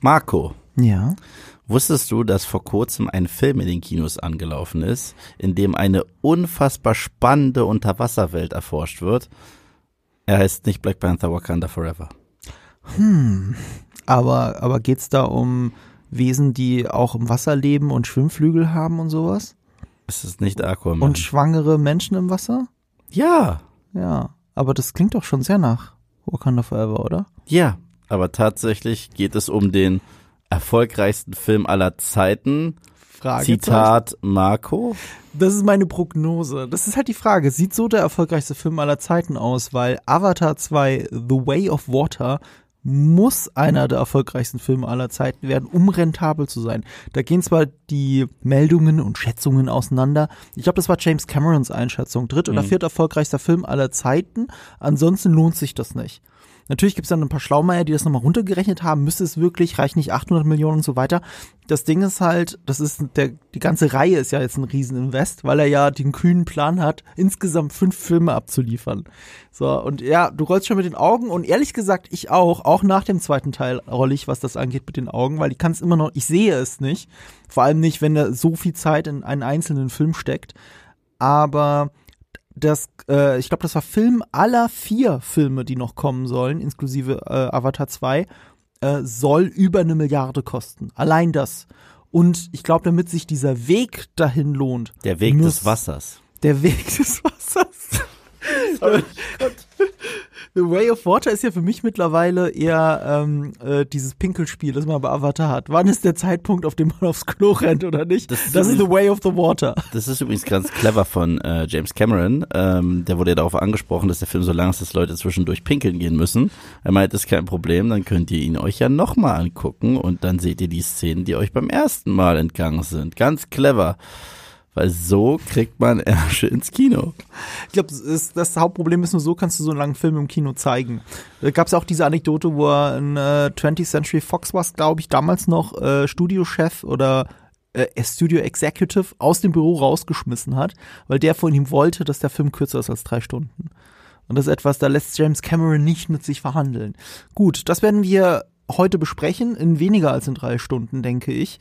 Marco, Ja. wusstest du, dass vor kurzem ein Film in den Kinos angelaufen ist, in dem eine unfassbar spannende Unterwasserwelt erforscht wird? Er heißt nicht Black Panther Wakanda Forever. Aber, aber geht's da um Wesen, die auch im Wasser leben und Schwimmflügel haben und sowas? Es ist nicht Aquaman. Und schwangere Menschen im Wasser? ja, Ja. Aber das klingt doch schon sehr nach Wakanda Forever, oder? ja, aber tatsächlich geht es um den erfolgreichsten Film aller Zeiten. Zitat Marco. Das ist meine Prognose. Das ist halt die Frage. Sieht so der erfolgreichste Film aller Zeiten aus, weil Avatar 2 The Way of Water muss einer der erfolgreichsten Filme aller Zeiten werden, um rentabel zu sein. Da gehen zwar die Meldungen und Schätzungen auseinander. Ich glaube, das war James Camerons Einschätzung. Dritt- oder viert erfolgreichster Film aller Zeiten. Ansonsten lohnt sich das nicht. Natürlich gibt es dann ein paar Schlaumeier, die das nochmal runtergerechnet haben. Müsste es wirklich, reicht nicht 800 Millionen und so weiter. Das Ding ist halt, das ist der, die ganze Reihe ist ja jetzt ein Rieseninvest, weil er ja den kühnen Plan hat, insgesamt fünf Filme abzuliefern. So, und ja, du rollst schon mit den Augen und ehrlich gesagt, ich auch, auch nach dem zweiten Teil rolle ich, was das angeht, mit den Augen, weil ich kann es immer noch, ich sehe es nicht. Vor allem nicht, wenn da so viel Zeit in einen einzelnen Film steckt. Aber das, äh, ich glaube, das war Film aller vier Filme, die noch kommen sollen, inklusive äh, Avatar 2, äh, soll über eine Milliarde kosten. Allein das. Und ich glaube, damit sich dieser Weg dahin lohnt. Der Weg muss- des Wassers. Der Weg des Wassers. The Way of Water ist ja für mich mittlerweile eher ähm, äh, dieses Pinkelspiel, das man bei Avatar hat. Wann ist der Zeitpunkt, auf dem man aufs Klo rennt oder nicht? Das Das, ist The Way of the Water. Das ist übrigens ganz clever von äh, James Cameron. Ähm, der wurde ja darauf angesprochen, dass der Film so lang ist, dass Leute zwischendurch pinkeln gehen müssen. Er meint, das ist kein Problem, dann könnt ihr ihn euch ja nochmal angucken und dann seht ihr die Szenen, die euch beim ersten Mal entgangen sind. Ganz clever. Weil so kriegt man Ärsche ins Kino. Ich glaube, das, das Hauptproblem ist nur so, kannst du so einen langen Film im Kino zeigen. Da gab es auch diese Anekdote, wo er in äh, 20th Century Fox war, glaube ich, damals noch äh, Studiochef oder äh, Studio Executive aus dem Büro rausgeschmissen hat, weil der von ihm wollte, dass der Film kürzer ist als drei Stunden. Und das ist etwas, da lässt James Cameron nicht mit sich verhandeln. Gut, das werden wir heute besprechen, in weniger als in drei Stunden, denke ich.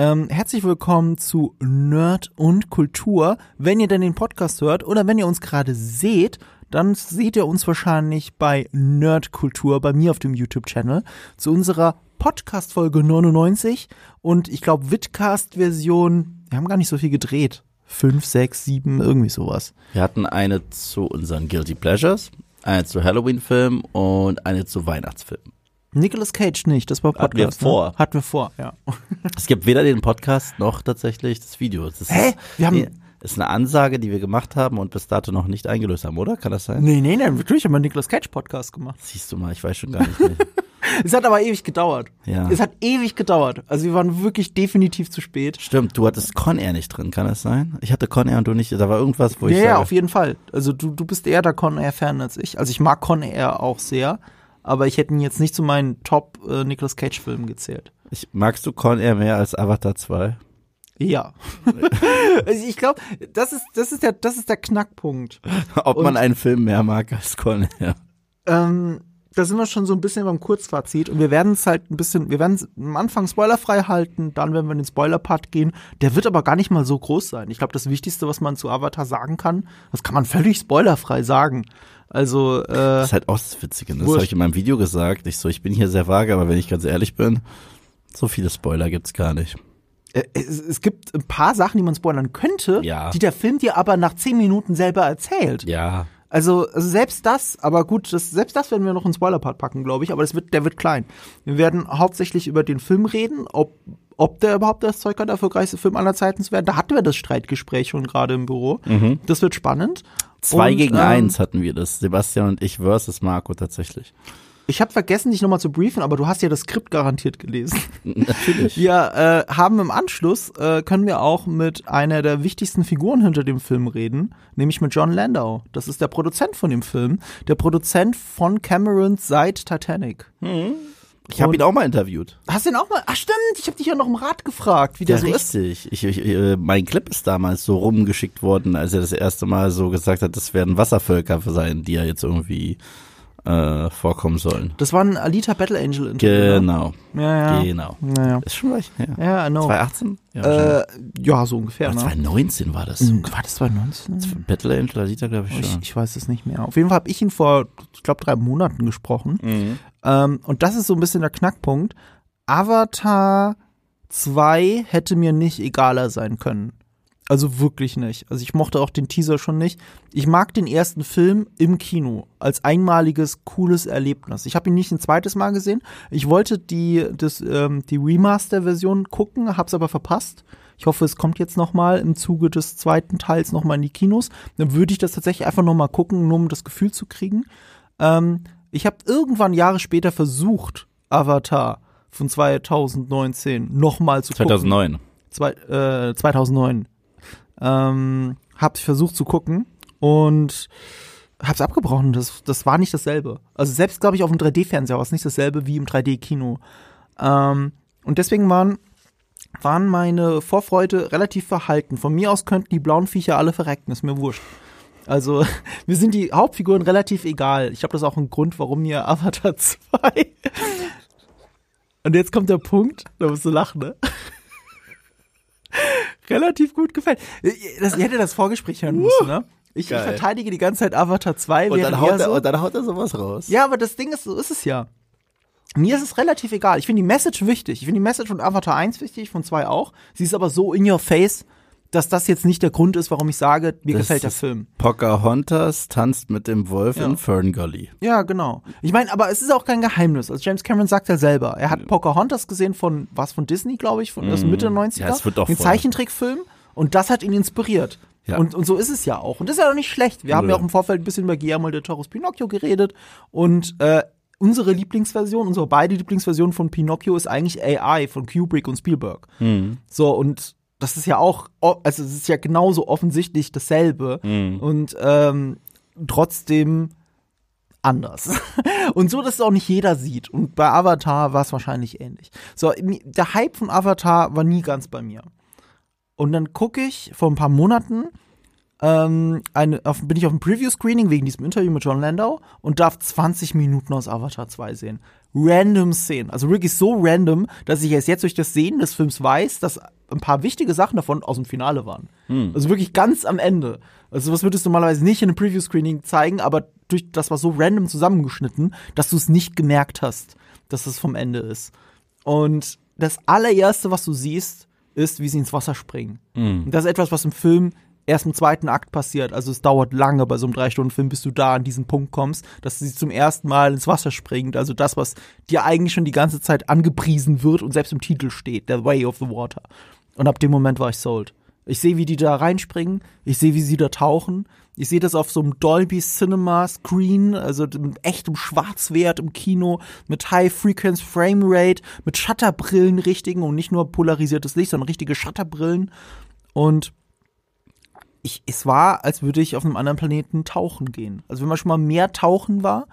Ähm, herzlich willkommen zu Nerd und Kultur. Wenn ihr denn den Podcast hört oder wenn ihr uns gerade seht, dann seht ihr uns wahrscheinlich bei Nerd Kultur bei mir auf dem YouTube-Channel zu unserer Podcast-Folge 99 und ich glaube Vidcast-Version, wir haben gar nicht so viel gedreht. Fünf, sechs, sieben, irgendwie sowas. Wir hatten eine zu unseren Guilty Pleasures, eine zu Halloween-Filmen und eine zu Weihnachtsfilmen. Nicolas Cage nicht, das war Podcast. Hatten wir vor. Ne? Hatten wir vor, ja. Es gibt weder den Podcast noch tatsächlich das Video. Das Hä? Ist, Wir haben- nee, ist eine Ansage, die wir gemacht haben und bis dato noch nicht eingelöst haben, oder? Kann das sein? Nee, nee, nee, natürlich haben wir einen Nicolas Cage Podcast gemacht. Siehst du mal, ich weiß schon gar nicht mehr. Es hat aber ewig gedauert. Ja. Es hat ewig gedauert. Also wir waren wirklich definitiv zu spät. Stimmt, du hattest Con Air nicht drin, kann das sein? Ich hatte Con Air und du nicht. Da war irgendwas, wo ich Ja, ja, sage, auf jeden Fall. Also du, du bist eher der Con Air Fan als ich. Also ich mag Con Air auch sehr, aber ich hätte ihn jetzt nicht zu meinen Top äh, Nicolas Cage Filmen gezählt. ich, magst du Con Air mehr als Avatar 2? Ja. also ich glaube, das ist das ist der das ist der Knackpunkt. Ob man Und- einen Film mehr mag als Con Air? Ähm, da sind wir schon so ein bisschen beim Kurzfazit und wir werden es halt ein bisschen, wir werden es am Anfang spoilerfrei halten, dann werden wir in den Spoiler-Part gehen. Der wird aber gar nicht mal so groß sein. Ich glaube, das Wichtigste, was man zu Avatar sagen kann, das kann man völlig spoilerfrei sagen. Also, äh, Das ist halt auch das Witzige. ne? Das habe ich in meinem Video gesagt. Ich so, ich bin hier sehr vage, aber wenn ich ganz ehrlich bin, so viele Spoiler gibt's gar nicht. äh, es, es gibt ein paar Sachen, die man spoilern könnte, Ja. die der Film dir aber nach zehn Minuten selber erzählt. Ja. Also, also selbst das, aber gut, das, selbst das werden wir noch in Spoiler-Part packen, glaube ich, aber das wird, der wird klein. Wir werden hauptsächlich über den Film reden, ob, ob der überhaupt das Zeug hat, der erfolgreichste Film aller Zeiten zu werden. Da hatten wir das Streitgespräch schon gerade im Büro. Das wird spannend. Zwei Und, gegen ähm, eins hatten wir das. Sebastian und ich versus Marco tatsächlich. Ich habe vergessen, dich nochmal zu briefen, aber du hast ja das Skript garantiert gelesen. Natürlich. Wir äh, haben im Anschluss, äh, können wir auch mit einer der wichtigsten Figuren hinter dem Film reden, nämlich mit John Landau. Das ist der Produzent von dem Film, der Produzent von Cameron seit Titanic. Ich habe ihn auch mal interviewt. Hast du den auch mal? Ach stimmt, ich habe dich ja noch im Rat gefragt, wie der Ja, so ist. richtig. Ich, ich, äh, mein Clip ist damals so rumgeschickt worden, als er das erste Mal so gesagt hat, das werden Wasservölker sein, die er jetzt irgendwie äh, vorkommen sollen. Das war ein Alita Battle Angel Interview. Genau, Ne? Ja, ja. genau. Ja, ja. Ist schon recht her. Ja, I know. 2018? Ja, Äh, ja, so ungefähr. wahrscheinlich. Ne? Aber 2019 war das. Hm, War das 2019? Battle Angel Alita, glaube ich Ich, schon. ich weiß es nicht mehr. Auf jeden Fall habe ich ihn vor, ich glaube, drei Monaten gesprochen. Mhm. Ähm, und das ist so ein bisschen der Knackpunkt. Avatar 2 hätte mir nicht egaler sein können. Also wirklich nicht. Also ich mochte auch den Teaser schon nicht. Ich mag den ersten Film im Kino als einmaliges, cooles Erlebnis. Ich habe ihn nicht ein zweites Mal gesehen. Ich wollte die, das, ähm, die Remaster-Version gucken, hab's aber verpasst. Ich hoffe, es kommt jetzt noch mal im Zuge des zweiten Teils noch mal in die Kinos. Dann würde ich das tatsächlich einfach noch mal gucken, nur um das Gefühl zu kriegen. Ähm, ich habe irgendwann Jahre später versucht, Avatar von 2019 nochmal zu gucken. 2009. Zwei, äh, 2009. Ähm, hab's versucht zu gucken und hab's abgebrochen. Das, das war nicht dasselbe. Also selbst, glaube ich, auf dem 3D-Fernseher war es nicht dasselbe wie im 3D-Kino. Ähm, und deswegen waren, waren meine Vorfreude relativ verhalten. Von mir aus könnten die blauen Viecher alle verrecken, ist mir wurscht. Also, mir sind die Hauptfiguren relativ egal. Ich glaube, das auch ein Grund, warum mir Avatar 2. Und jetzt kommt der Punkt, da musst du lachen, ne? Relativ gut gefällt. Das, ihr hättet das Vorgespräch hören müssen, ne? Ich, ich verteidige die ganze Zeit Avatar 2, Und dann, haut er, so, und dann haut er sowas raus. ja, aber das Ding ist, so ist es ja. Mir ist es relativ egal. Ich finde die Message wichtig. Ich finde die Message von Avatar 1 wichtig, von 2 auch. Sie ist aber so in your face, dass das jetzt nicht der Grund ist, warum ich sage, mir Das gefällt der Film. Pocahontas tanzt mit dem Wolf Ja. in Fern Gully. Ja, genau. Ich meine, aber es ist auch kein Geheimnis. Also James Cameron sagt ja selber, er hat Pocahontas gesehen von, was von Disney, glaube ich, von aus Mitte der 90er. Mhm. Ja, es wird auch voll. Zeichentrickfilm. Und das hat ihn inspiriert. Ja. Und, und so ist es ja auch. Und das ist ja auch nicht schlecht. Wir haben Nö. ja auch im Vorfeld ein bisschen über Guillermo del Toro's Pinocchio geredet. Und äh, unsere Lieblingsversion, unsere beide Lieblingsversion von Pinocchio ist eigentlich AI von Kubrick und Spielberg. Mhm. So, und das ist ja auch, also es ist ja genauso offensichtlich dasselbe Mhm. und ähm, trotzdem anders. und so, dass es auch nicht jeder sieht. Und bei Avatar war es wahrscheinlich ähnlich. So, der Hype von Avatar war nie ganz bei mir. Und dann gucke ich vor ein paar Monaten, ähm, eine, auf, bin ich auf dem Preview-Screening wegen diesem Interview mit John Landau und darf 20 Minuten aus Avatar 2 sehen. Random Szenen. Also wirklich so random, dass ich erst jetzt durch das Sehen des Films weiß, dass ein paar wichtige Sachen davon aus dem Finale waren. Also wirklich ganz am Ende. Also was würdest du normalerweise nicht in einem Preview-Screening zeigen, aber durch das war so random zusammengeschnitten, dass du es nicht gemerkt hast, dass es vom Ende ist. Und das allererste, was du siehst, ist, wie sie ins Wasser springen. Und das ist etwas, was im Film erst im zweiten Akt passiert. Also es dauert lange bei so einem Drei-Stunden-Film, bis du da an diesen Punkt kommst, dass sie zum ersten Mal ins Wasser springt. Also das, was dir eigentlich schon die ganze Zeit angepriesen wird und selbst im Titel steht, The Way of the Water. Und ab dem Moment war ich sold. Ich sehe, wie die da reinspringen, ich sehe, wie sie da tauchen. Ich sehe das auf so einem Dolby Cinema Screen, also mit echtem Schwarzwert im Kino, mit High Frequency Frame Rate, mit Shutterbrillen richtigen und nicht nur polarisiertes Licht, sondern richtige Shutterbrillen. Und ich, es war, als würde ich auf einem anderen Planeten tauchen gehen. Also wenn man schon mal mehr tauchen war,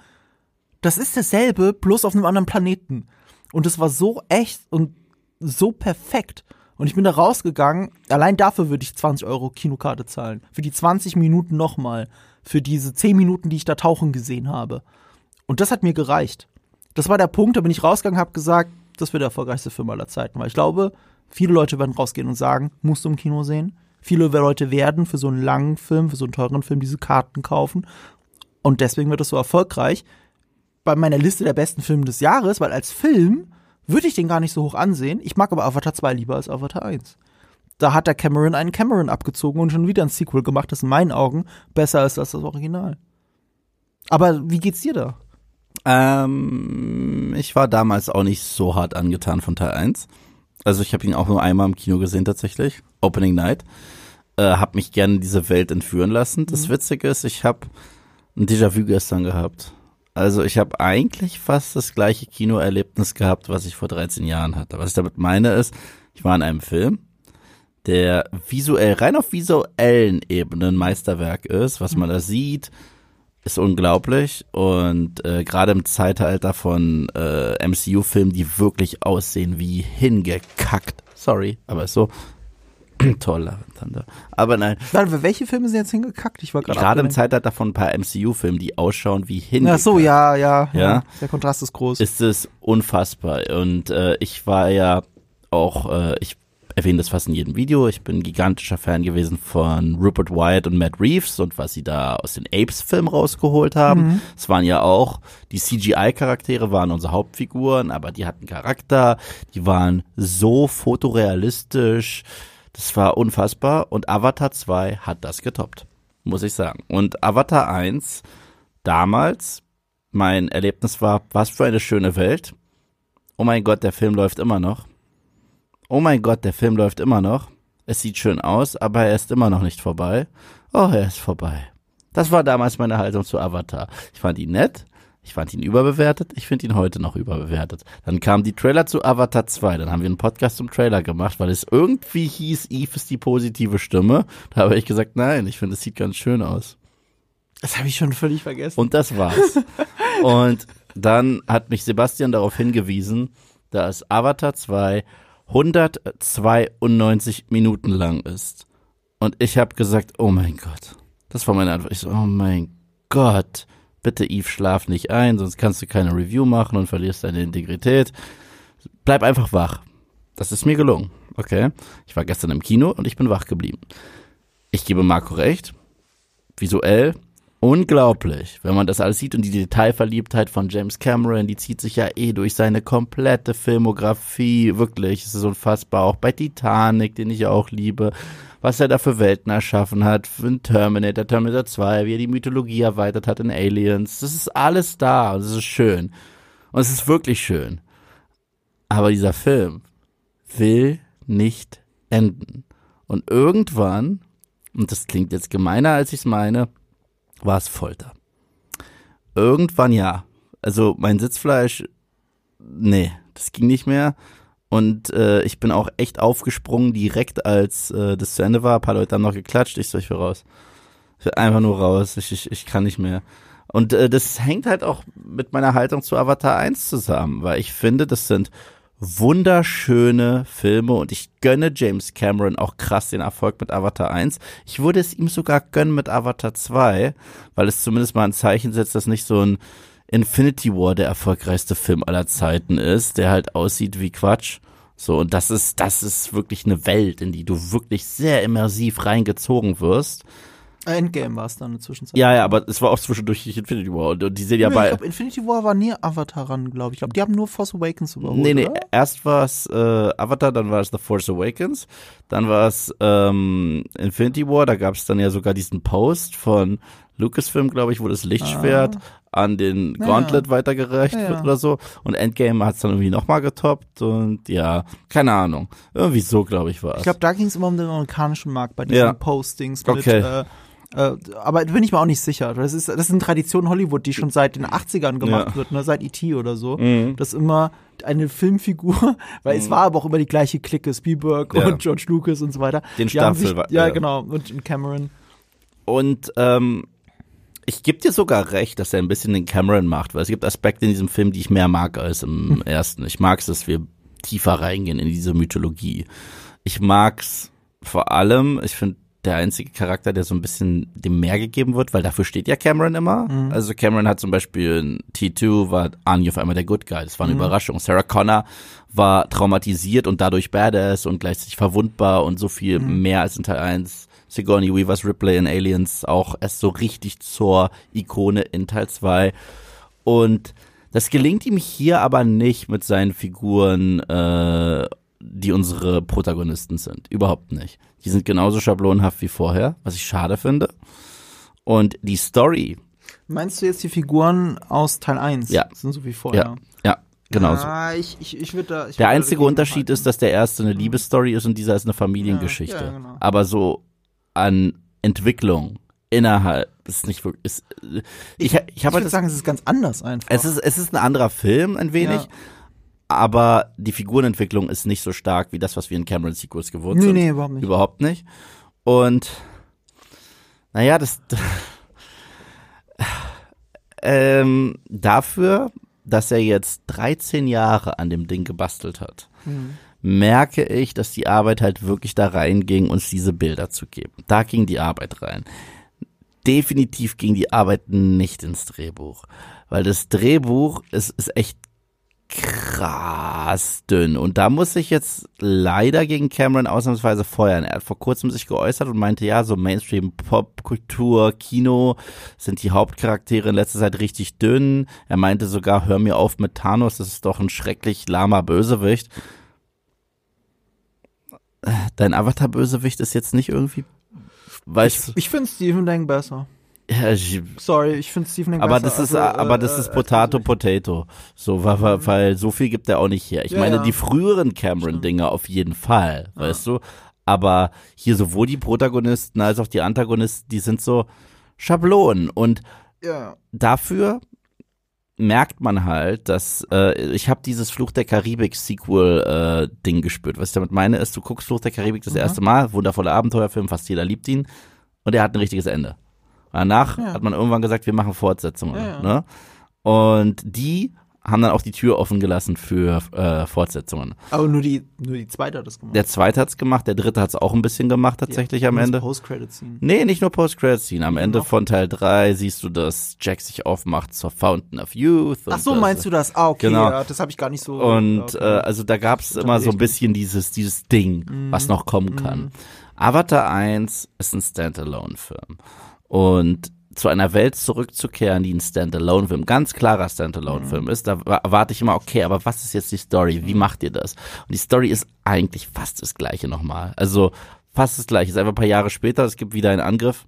das ist dasselbe, bloß auf einem anderen Planeten. Und es war so echt und so perfekt. Und ich bin da rausgegangen, allein dafür würde ich 20 Euro Kinokarte zahlen. Für die 20 Minuten nochmal. Für diese 10 Minuten, die ich da tauchen gesehen habe. Und das hat mir gereicht. Das war der Punkt, da bin ich rausgegangen, habe gesagt, das wird der erfolgreichste Film aller Zeiten. Weil ich glaube, viele Leute werden rausgehen und sagen, musst du im Kino sehen. Viele Leute werden für so einen langen Film, für so einen teuren Film diese Karten kaufen. Und deswegen wird es so erfolgreich. Bei meiner Liste der besten Filme des Jahres, weil als Film würde ich den gar nicht so hoch ansehen. Ich mag aber Avatar 2 lieber als Avatar 1. Da hat der Cameron einen Cameron abgezogen und schon wieder ein Sequel gemacht, das in meinen Augen besser ist als das Original. Aber wie geht's dir da? Ähm, ich war damals auch nicht so hart angetan von Teil 1. Also ich habe ihn auch nur einmal im Kino gesehen tatsächlich. Opening Night. Äh, hab mich gerne in diese Welt entführen lassen. Das Witzige ist, ich habe ein Déjà-vu gestern gehabt. Also ich habe eigentlich fast das gleiche Kinoerlebnis gehabt, was ich vor 13 Jahren hatte. Was ich damit meine ist, ich war in einem Film, der visuell, rein auf visuellen Ebenen ein Meisterwerk ist, was man da sieht, ist unglaublich und äh, gerade im Zeitalter von äh, MCU-Filmen, die wirklich aussehen wie hingekackt. Sorry, aber ist so. Love Thunder. Aber nein, Warte, welche Filme sind jetzt hingekackt? Ich war gerade gerade im. Zeitalter von ein paar MCU-Filmen, die ausschauen wie hin. Ach so, ja, ja, Ja. Der Kontrast ist groß. ist es unfassbar. Und äh, ich war ja auch, äh, ich erwähne das fast in jedem Video, ich bin ein gigantischer Fan gewesen von Rupert Wyatt und Matt Reeves und was sie da aus den Apes-Filmen rausgeholt haben. Es waren ja auch, die CGI-Charaktere waren unsere Hauptfiguren, aber die hatten Charakter, die waren so fotorealistisch, das war unfassbar. Und Avatar 2 hat das getoppt, muss ich sagen. Und Avatar 1 damals, mein Erlebnis war, was für eine schöne Welt. Oh mein Gott, der Film läuft immer noch. Oh mein Gott, der Film läuft immer noch. Es sieht schön aus, aber er ist immer noch nicht vorbei. Oh, er ist vorbei. Das war damals meine Haltung zu Avatar. Ich fand ihn nett, ich fand ihn überbewertet, ich finde ihn heute noch überbewertet. Dann kamen die Trailer zu Avatar 2, dann haben wir einen Podcast zum Trailer gemacht, weil es irgendwie hieß, Eve ist die positive Stimme. Da habe ich gesagt, nein, ich finde, es sieht ganz schön aus. Das habe ich schon völlig vergessen. Und das war's. und dann hat mich Sebastian darauf hingewiesen, dass Avatar 2 192 Minuten lang ist. Und ich habe gesagt, oh mein Gott. Das war meine Antwort. Ich so, oh mein Gott. Bitte Eve, schlaf nicht ein, sonst kannst du keine Review machen und verlierst deine Integrität. Bleib einfach wach. Das ist mir gelungen. Okay. Ich war gestern im Kino und ich bin wach geblieben. Ich gebe Marco recht. Visuell unglaublich, wenn man das alles sieht und die Detailverliebtheit von James Cameron, die zieht sich ja eh durch seine komplette Filmografie, wirklich, es ist unfassbar, auch bei Titanic, den ich auch liebe, was er da für Welten erschaffen hat, für einen Terminator, Terminator 2, wie er die Mythologie erweitert hat in Aliens, das ist alles da es ist schön. Und es ist wirklich schön, aber dieser Film will nicht enden. Und irgendwann, und das klingt jetzt gemeiner, als ich es meine, war es Folter. Irgendwann ja. Also mein Sitzfleisch, nee, das ging nicht mehr. Und äh, ich bin auch echt aufgesprungen direkt, als äh, das zu Ende war. Ein paar Leute haben noch geklatscht. Ich so, ich will raus. Ich will einfach nur raus. Ich, ich, ich kann nicht mehr. Und äh, das hängt halt auch mit meiner Haltung zu Avatar 1 zusammen, weil ich finde, das sind wunderschöne Filme und ich gönne James Cameron auch krass den Erfolg mit Avatar 1. Ich würde es ihm sogar gönnen mit Avatar 2, weil es zumindest mal ein Zeichen setzt, dass nicht so ein Infinity War der erfolgreichste Film aller Zeiten ist, der halt aussieht wie Quatsch. So, und das ist, das ist wirklich eine Welt, in die du wirklich sehr immersiv reingezogen wirst. Endgame war es dann in der Zwischenzeit. Ja, ja, aber es war auch zwischendurch Infinity War und, und die sehen ja bei. ich glaube, Infinity War war nie Avatar ran, glaube ich. Ich glaube, die haben nur Force Awakens überholt. Nee, nee, oder? erst war es äh, Avatar, dann war es The Force Awakens, dann war es ähm, Infinity War, da gab es dann ja sogar diesen Post von Lucasfilm, glaube ich, wo das Lichtschwert an den Ja, Gauntlet weitergereicht Ja, ja. wird oder so. Und Endgame hat es dann irgendwie nochmal getoppt und ja, keine Ahnung. Irgendwie so, glaube ich, war es. Ich glaube, da ging es immer um den amerikanischen Markt bei diesen Ja. Postings mit. Okay. Äh, aber da bin ich mir auch nicht sicher. Das ist, das ist eine Tradition Hollywood, die schon seit den 80ern gemacht Ja. wird, ne? seit E.T. oder so. Mhm. Dass immer eine Filmfigur, weil es war aber auch immer die gleiche Clique, Spielberg Ja. und George Lucas und so weiter. Den Staffel ja, ja. genau, und, und Cameron. Und ähm, ich gebe dir sogar recht, dass er ein bisschen den Cameron macht, weil es gibt Aspekte in diesem Film, die ich mehr mag als im ersten. Ich mag es, dass wir tiefer reingehen in diese Mythologie. Ich mag's vor allem, ich finde der einzige Charakter, der so ein bisschen dem mehr gegeben wird, weil dafür steht ja Cameron immer. Also Cameron hat zum Beispiel in T2 war Arnie auf einmal der Good Guy. Das war eine Überraschung. Sarah Connor war traumatisiert und dadurch badass und gleichzeitig verwundbar und so viel mehr als in Teil 1. Sigourney Weavers Ripley in Aliens auch erst so richtig zur Ikone in Teil 2. Und das gelingt ihm hier aber nicht mit seinen Figuren, äh, die unsere Protagonisten sind. Überhaupt nicht. Die sind genauso schablonenhaft wie vorher, was ich schade finde. Und die Story, Meinst du jetzt die Figuren aus Teil 1? Ja. Sind so wie vorher. ja, ja, genauso. Ah, ich, ich, ich würde da. Ich Der würd da einzige dagegen Unterschied ist, dass der erste eine Liebesstory ist und dieser ist eine Familiengeschichte. Ja, ja, genau. Aber so an Entwicklung innerhalb ist nicht wirklich. Ist, ich ich, Ich habe würde halt sagen, es ist ganz anders einfach. Es ist, es ist ein anderer Film, ein wenig. Ja. Aber die Figurenentwicklung ist nicht so stark wie das, was wir in Cameron Sequels gewohnt nee, sind. nee, überhaupt nicht. Überhaupt nicht. Und naja, das ähm, dafür, dass er jetzt 13 Jahre an dem Ding gebastelt hat, Mhm. merke ich, dass die Arbeit halt wirklich da reinging, uns diese Bilder zu geben. Da ging die Arbeit rein. Definitiv ging die Arbeit nicht ins Drehbuch, weil das Drehbuch ist, ist echt krass dünn. Und da muss ich jetzt leider gegen Cameron ausnahmsweise feuern. Er hat vor kurzem sich geäußert und meinte, ja, so Mainstream Popkultur, Kino sind die Hauptcharaktere in letzter Zeit richtig dünn. Er meinte sogar, hör mir auf mit Thanos, das ist doch ein schrecklich lahmer Bösewicht. Dein Avatar-Bösewicht ist jetzt nicht irgendwie, weißt Ich, ich finde Stephen Lang besser. Ja, ich, Sorry, ich finde Stephen aber das ist, Also, aber das äh, ist Potato Potato. So, weil, weil, weil so viel gibt er auch nicht her. Ich Ja, meine, ja. die früheren Cameron-Dinger auf jeden Fall, weißt du? Aber hier sowohl die Protagonisten als auch die Antagonisten, die sind so Schablonen. Und Ja. dafür merkt man halt, dass äh, ich habe dieses Fluch der Karibik Sequel äh, Ding gespürt. Was ich damit meine ist, du guckst Fluch der Karibik das Mhm. erste Mal, wundervoller Abenteuerfilm, fast jeder liebt ihn und er hat ein richtiges Ende. Danach Ja. hat man irgendwann gesagt, wir machen Fortsetzungen. Ja, ja. Ne? Und die haben dann auch die Tür offen gelassen für äh, Fortsetzungen. Aber nur die, nur die zweite hat das gemacht. Der zweite hat's gemacht, der dritte hat's auch ein bisschen gemacht tatsächlich am Ende. Post-Credit-Scene. Nee, nicht nur Post-Credit-Scene. Am Ende noch? von Teil 3 siehst du, dass Jack sich aufmacht zur Fountain of Youth. Ach so, meinst du das? Ah, okay, Genau. ja, das habe ich gar nicht so. Und okay. äh, also da gab's immer so ein bisschen dieses, dieses Ding, Mhm. was noch kommen kann. Avatar 1 ist ein Standalone-Film. Und zu einer Welt zurückzukehren, die ein Standalone-Film, ganz klarer Standalone-Film ist, da wa- erwarte ich immer, okay, aber was ist jetzt die Story? Wie macht ihr das? Und die Story ist eigentlich fast das gleiche nochmal. Also fast das gleiche. Ist einfach ein paar Jahre später, es gibt wieder einen Angriff.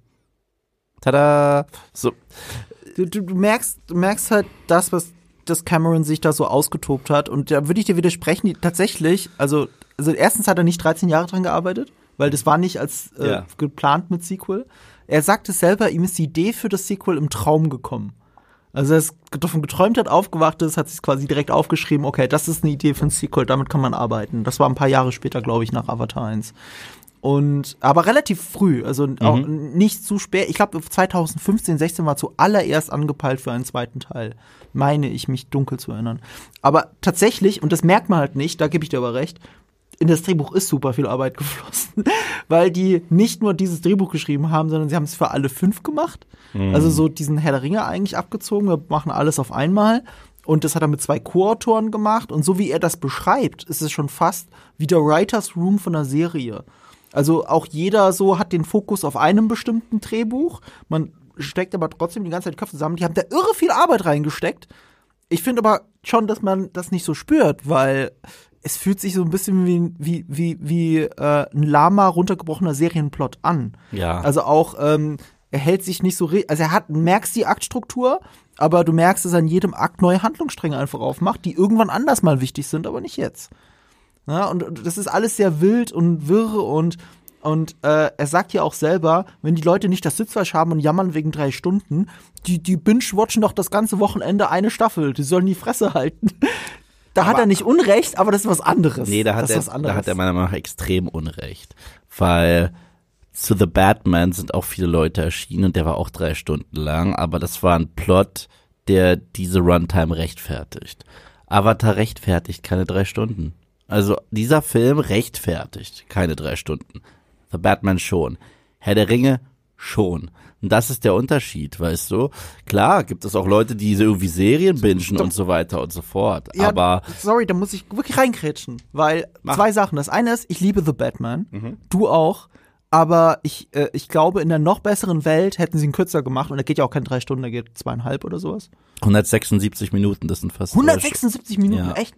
Tada! So, du, du, du merkst, du merkst halt das, was das Cameron sich da so ausgetobt hat. Und da würde ich dir widersprechen, die, tatsächlich, also, also erstens hat er nicht 13 Jahre dran gearbeitet, weil das war nicht als äh, Ja. geplant mit Sequel. Er sagt es selber, ihm ist die Idee für das Sequel im Traum gekommen. Also er ist davon geträumt hat, aufgewacht ist, hat sich quasi direkt aufgeschrieben, okay, das ist eine Idee für ein Sequel, damit kann man arbeiten. Das war ein paar Jahre später, glaube ich, nach Avatar 1. Und aber relativ früh, also auch nicht zu spät. Ich glaube 2015, 16 war zuallererst angepeilt für einen zweiten Teil. Meine ich mich dunkel zu erinnern. Aber tatsächlich, und das merkt man halt nicht, da gebe ich dir aber recht, in das Drehbuch ist super viel Arbeit geflossen, weil die nicht nur dieses Drehbuch geschrieben haben, sondern sie haben es für alle fünf gemacht. Also so diesen Herr der Ringe eigentlich abgezogen, wir machen alles auf einmal. Und das hat er mit zwei Co-Autoren gemacht. Und so wie er das beschreibt, ist es schon fast wie der Writers Room von einer Serie. Also auch jeder so hat den Fokus auf einem bestimmten Drehbuch. Man steckt aber trotzdem die ganze Zeit die Köpfe zusammen. Die haben da irre viel Arbeit reingesteckt. Ich finde aber schon, dass man das nicht so spürt, weil es fühlt sich so ein bisschen wie, wie, wie, wie äh, ein lama runtergebrochener Serienplot an. ja. Also auch, ähm, er hält sich nicht so, also er hat, merkst die Aktstruktur, aber du merkst, dass er in jedem Akt neue Handlungsstränge einfach aufmacht, die irgendwann anders mal wichtig sind, aber nicht jetzt. Ja, und und das ist alles sehr wild und wirr und und äh, er sagt ja auch selber, wenn die Leute nicht das Sitzfleisch haben und jammern wegen drei Stunden, die, die binge-watchen doch das ganze Wochenende eine Staffel. Die sollen die Fresse halten. Da hat er nicht Unrecht, aber das ist was anderes. Nee, da hat, er, da hat er meiner Meinung nach extrem Unrecht. Weil zu The Batman sind auch viele Leute erschienen und der war auch drei Stunden lang, aber das war ein Plot, der diese Runtime rechtfertigt. Avatar rechtfertigt keine drei Stunden. Also dieser Film rechtfertigt keine drei Stunden. The Batman schon. Herr der Ringe schon. Und das ist der Unterschied, weißt du? Klar, gibt es auch Leute, die so irgendwie Serien bingen und so weiter und so fort. Ja, aber sorry, da muss ich wirklich reinkrätschen, weil Mach. zwei Sachen. Das eine ist, ich liebe The Batman, Mhm. du auch, aber ich, äh, ich glaube, in einer noch besseren Welt hätten sie ihn kürzer gemacht und er geht ja auch keine drei Stunden, er geht zweieinhalb oder sowas. 176 Minuten, das sind fast drei 176 Minuten, Ja. echt?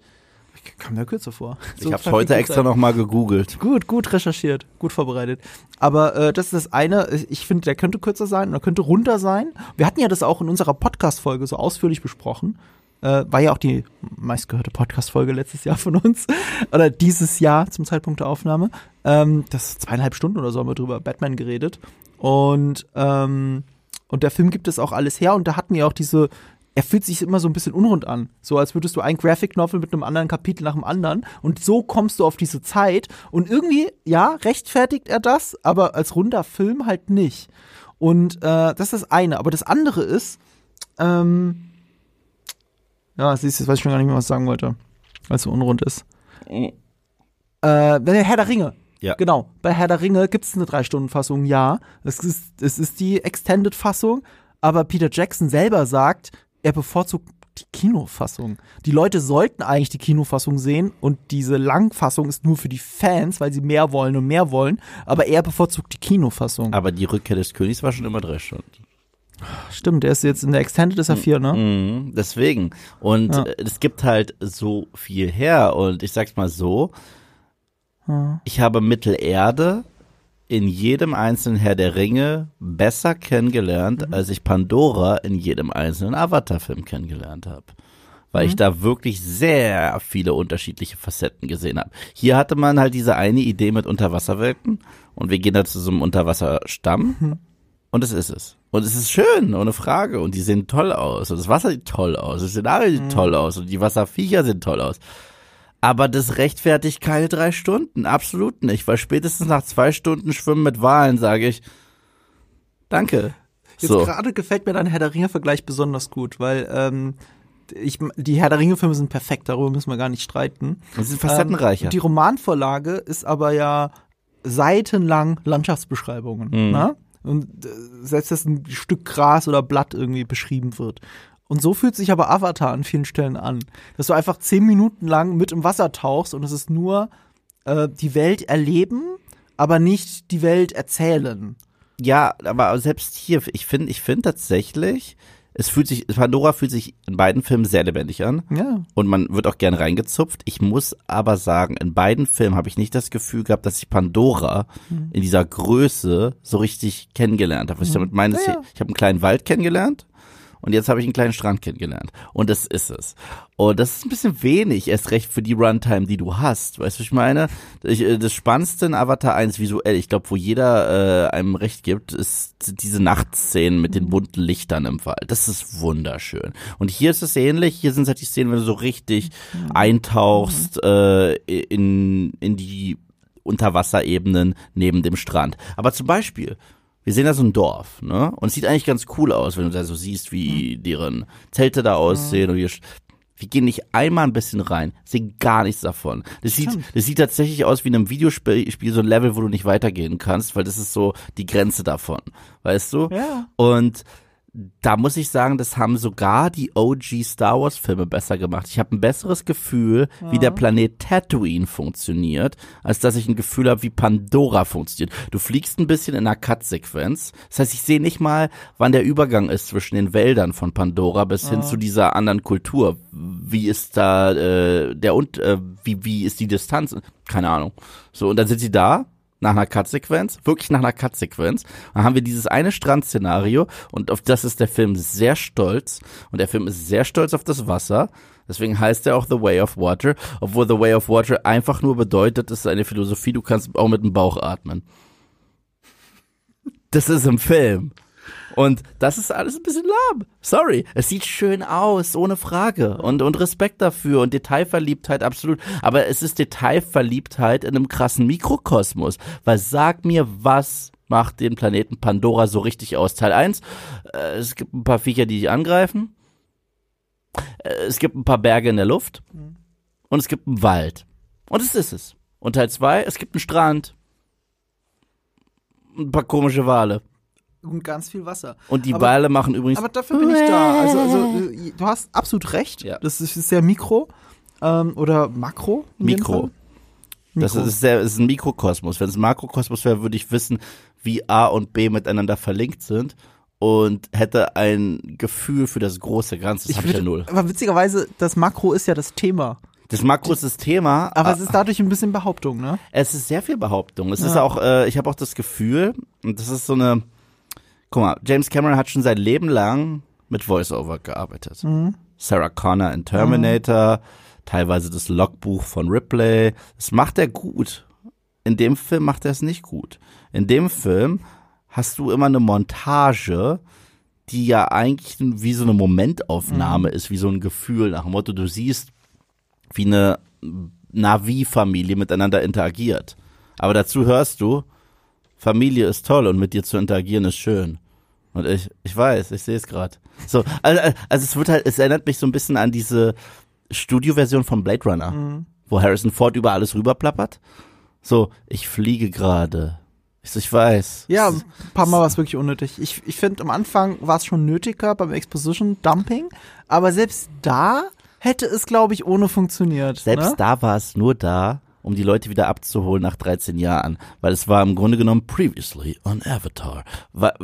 Ich kam mir kürzer vor. Ich So habe verfickt heute extra sein. noch mal gegoogelt. Gut, gut recherchiert, gut vorbereitet. Aber äh, das ist das eine. Ich finde, der könnte kürzer sein oder könnte runter sein. Wir hatten ja das auch in unserer Podcast-Folge so ausführlich besprochen. Äh, war ja auch die meistgehörte Podcast-Folge letztes Jahr von uns. Oder dieses Jahr zum Zeitpunkt der Aufnahme. Ähm, das ist zweieinhalb Stunden oder so haben wir drüber Batman geredet. Und, ähm, und der Film gibt es auch alles her. Und da hatten wir auch diese er fühlt sich immer so ein bisschen unrund an. So als würdest du ein Graphic Novel mit einem anderen Kapitel nach dem anderen. Und so kommst du auf diese Zeit. Und irgendwie, ja, rechtfertigt er das, aber als runder Film halt nicht. Und äh, das ist das eine. Aber das andere ist, ähm, ja, siehst du, jetzt weiß ich schon gar nicht mehr, was ich sagen wollte, weil es so unrund ist. Äh, bei Herr der Ringe. Ja. Genau. Bei Herr der Ringe gibt es eine Drei-Stunden-Fassung, ja. Es ist, es ist die Extended-Fassung, aber Peter Jackson selber sagt, er bevorzugt die Kinofassung. Die Leute sollten eigentlich die Kinofassung sehen und diese Langfassung ist nur für die Fans, weil sie mehr wollen und mehr wollen, aber er bevorzugt die Kinofassung. Aber die Rückkehr des Königs war schon immer drei Stunden. Stimmt, der ist jetzt in der Extended ist er vier, ne? Mhm, deswegen. Und Ja. es gibt halt so viel her. Und ich sag's mal so, ich habe Mittelerde in jedem einzelnen Herr der Ringe besser kennengelernt, Mhm. als ich Pandora in jedem einzelnen Avatar-Film kennengelernt habe. Weil Mhm. ich da wirklich sehr viele unterschiedliche Facetten gesehen habe. Hier hatte man halt diese eine Idee mit Unterwasserwelten und wir gehen da zu so einem Unterwasserstamm Mhm. und das ist es. Und es ist schön, ohne Frage. Und die sehen toll aus. Und das Wasser sieht toll aus. Das Szenario sieht toll aus. Und die Wasserviecher sehen toll aus. Aber das rechtfertigt keine drei Stunden. Absolut nicht. Weil spätestens nach zwei Stunden Schwimmen mit Walen sage ich, danke. Jetzt So. gerade gefällt mir dein Herr der Ringe-Vergleich besonders gut, weil ähm, ich, die Herr der Ringe-Filme sind perfekt, darüber müssen wir gar nicht streiten. Sie sind facettenreicher. Ähm, die Romanvorlage ist aber ja seitenlang Landschaftsbeschreibungen. Mhm. Ne? Und äh, selbst dass ein Stück Gras oder Blatt irgendwie beschrieben wird. Und so fühlt sich aber Avatar an vielen Stellen an. Dass du einfach zehn Minuten lang mit im Wasser tauchst und es ist nur äh, die Welt erleben, aber nicht die Welt erzählen. Ja, aber selbst hier, ich finde, ich finde tatsächlich, es fühlt sich, Pandora fühlt sich in beiden Filmen sehr lebendig an. Ja. Und man wird auch gern reingezupft. Ich muss aber sagen, in beiden Filmen habe ich nicht das Gefühl gehabt, dass ich Pandora Mhm. in dieser Größe so richtig kennengelernt habe. Was ich damit meine, Ja, ja. ich habe einen kleinen Wald kennengelernt und jetzt habe ich einen kleinen Strand kennengelernt. Und das ist es. Und das ist ein bisschen wenig, erst recht für die Runtime, die du hast. Weißt du, was ich meine? Ich, äh, das Spannendste in Avatar 1 visuell, ich glaube, wo jeder äh, einem recht gibt, ist diese Nachtszenen mit den bunten Lichtern im Wald. Das ist wunderschön. Und hier ist es ähnlich. Hier sind halt die Szenen, wenn du so richtig eintauchst äh, in, in die Unterwasserebenen neben dem Strand. Aber zum Beispiel, wir sehen da so ein Dorf, ne? Und es sieht eigentlich ganz cool aus, wenn du da so siehst, wie deren Zelte da aussehen und wir, wir gehen nicht einmal ein bisschen rein, sehen gar nichts davon. Das sieht, Stimmt. das sieht tatsächlich aus wie in einem Videospiel, Spiel, so ein Level, wo du nicht weitergehen kannst, weil das ist so die Grenze davon, weißt du? Ja. Und da muss ich sagen, das haben sogar die OG Star Wars Filme besser gemacht. Ich habe ein besseres Gefühl, wie der Planet Tatooine funktioniert, als dass ich ein Gefühl habe, wie Pandora funktioniert. Du fliegst ein bisschen in einer Cut-Sequenz. Das heißt, ich sehe nicht mal, wann der Übergang ist zwischen den Wäldern von Pandora bis hin zu dieser anderen Kultur. Wie ist da äh, der und äh, wie wie ist die Distanz? Keine Ahnung. So und dann sind sie da nach einer Cut-Sequenz, wirklich nach einer Cut-Sequenz. Dann haben wir dieses eine Strandszenario und auf das ist der Film sehr stolz. Und der Film ist sehr stolz auf das Wasser. Deswegen heißt er auch The Way of Water, obwohl The Way of Water einfach nur bedeutet, es ist eine Philosophie, du kannst auch mit dem Bauch atmen. Das ist im Film. Und das ist alles ein bisschen lahm. Sorry. Es sieht schön aus, ohne Frage. Und, und Respekt dafür und Detailverliebtheit, absolut. Aber es ist Detailverliebtheit in einem krassen Mikrokosmos. Weil sag mir, was macht den Planeten Pandora so richtig aus? Teil 1, äh, es gibt ein paar Viecher, die dich angreifen. Äh, es gibt ein paar Berge in der Luft. Und es gibt einen Wald. Und das ist es. Und Teil 2, es gibt einen Strand. Ein paar komische Wale. Und ganz viel Wasser. Und die Aber- Wale machen übrigens. Aber dafür bin ich da. Also, also äh, du hast absolut recht. Ja. Das ist sehr mikro ähm, oder makro. Mikro. Fall. Das Mikro. ist, sehr, ist ein Mikrokosmos. Wenn es ein Makrokosmos wäre, würde ich wissen, wie A und B miteinander verlinkt sind und hätte ein Gefühl für das große Ganze. Das habe ich ja null. Aber witzigerweise, das Makro ist ja das Thema. Das Makro ist das Thema, Aber a- es ist dadurch ein bisschen Behauptung, ne? es ist sehr viel Behauptung. Es ist Ja. auch, äh, ich habe auch das Gefühl, und das ist so eine, guck mal, James Cameron hat schon sein Leben lang mit Voice-Over gearbeitet. Mhm. Sarah Connor in Terminator, teilweise das Logbuch von Ripley. Das macht er gut. In dem Film macht er es nicht gut. In dem Film hast du immer eine Montage, die ja eigentlich wie so eine Momentaufnahme ist, wie so ein Gefühl nach dem Motto, du siehst, wie eine Navi-Familie miteinander interagiert. Aber dazu hörst du, Familie ist toll und mit dir zu interagieren ist schön. Und ich, ich weiß, ich sehe es gerade. So, also, also es wird halt, es erinnert mich so ein bisschen an diese Studioversion von Blade Runner. wo Harrison Ford über alles rüberplappert. So, ich fliege gerade. Ich, so, ich weiß. Ja, ein paar Mal war es wirklich unnötig. Ich, ich finde, am Anfang war es schon nötiger beim Exposition Dumping, aber selbst da hätte es, glaube ich, ohne funktioniert. Selbst ne? da war es nur da, um die Leute wieder abzuholen nach 13 Jahren, weil es war im Grunde genommen previously on Avatar, weil,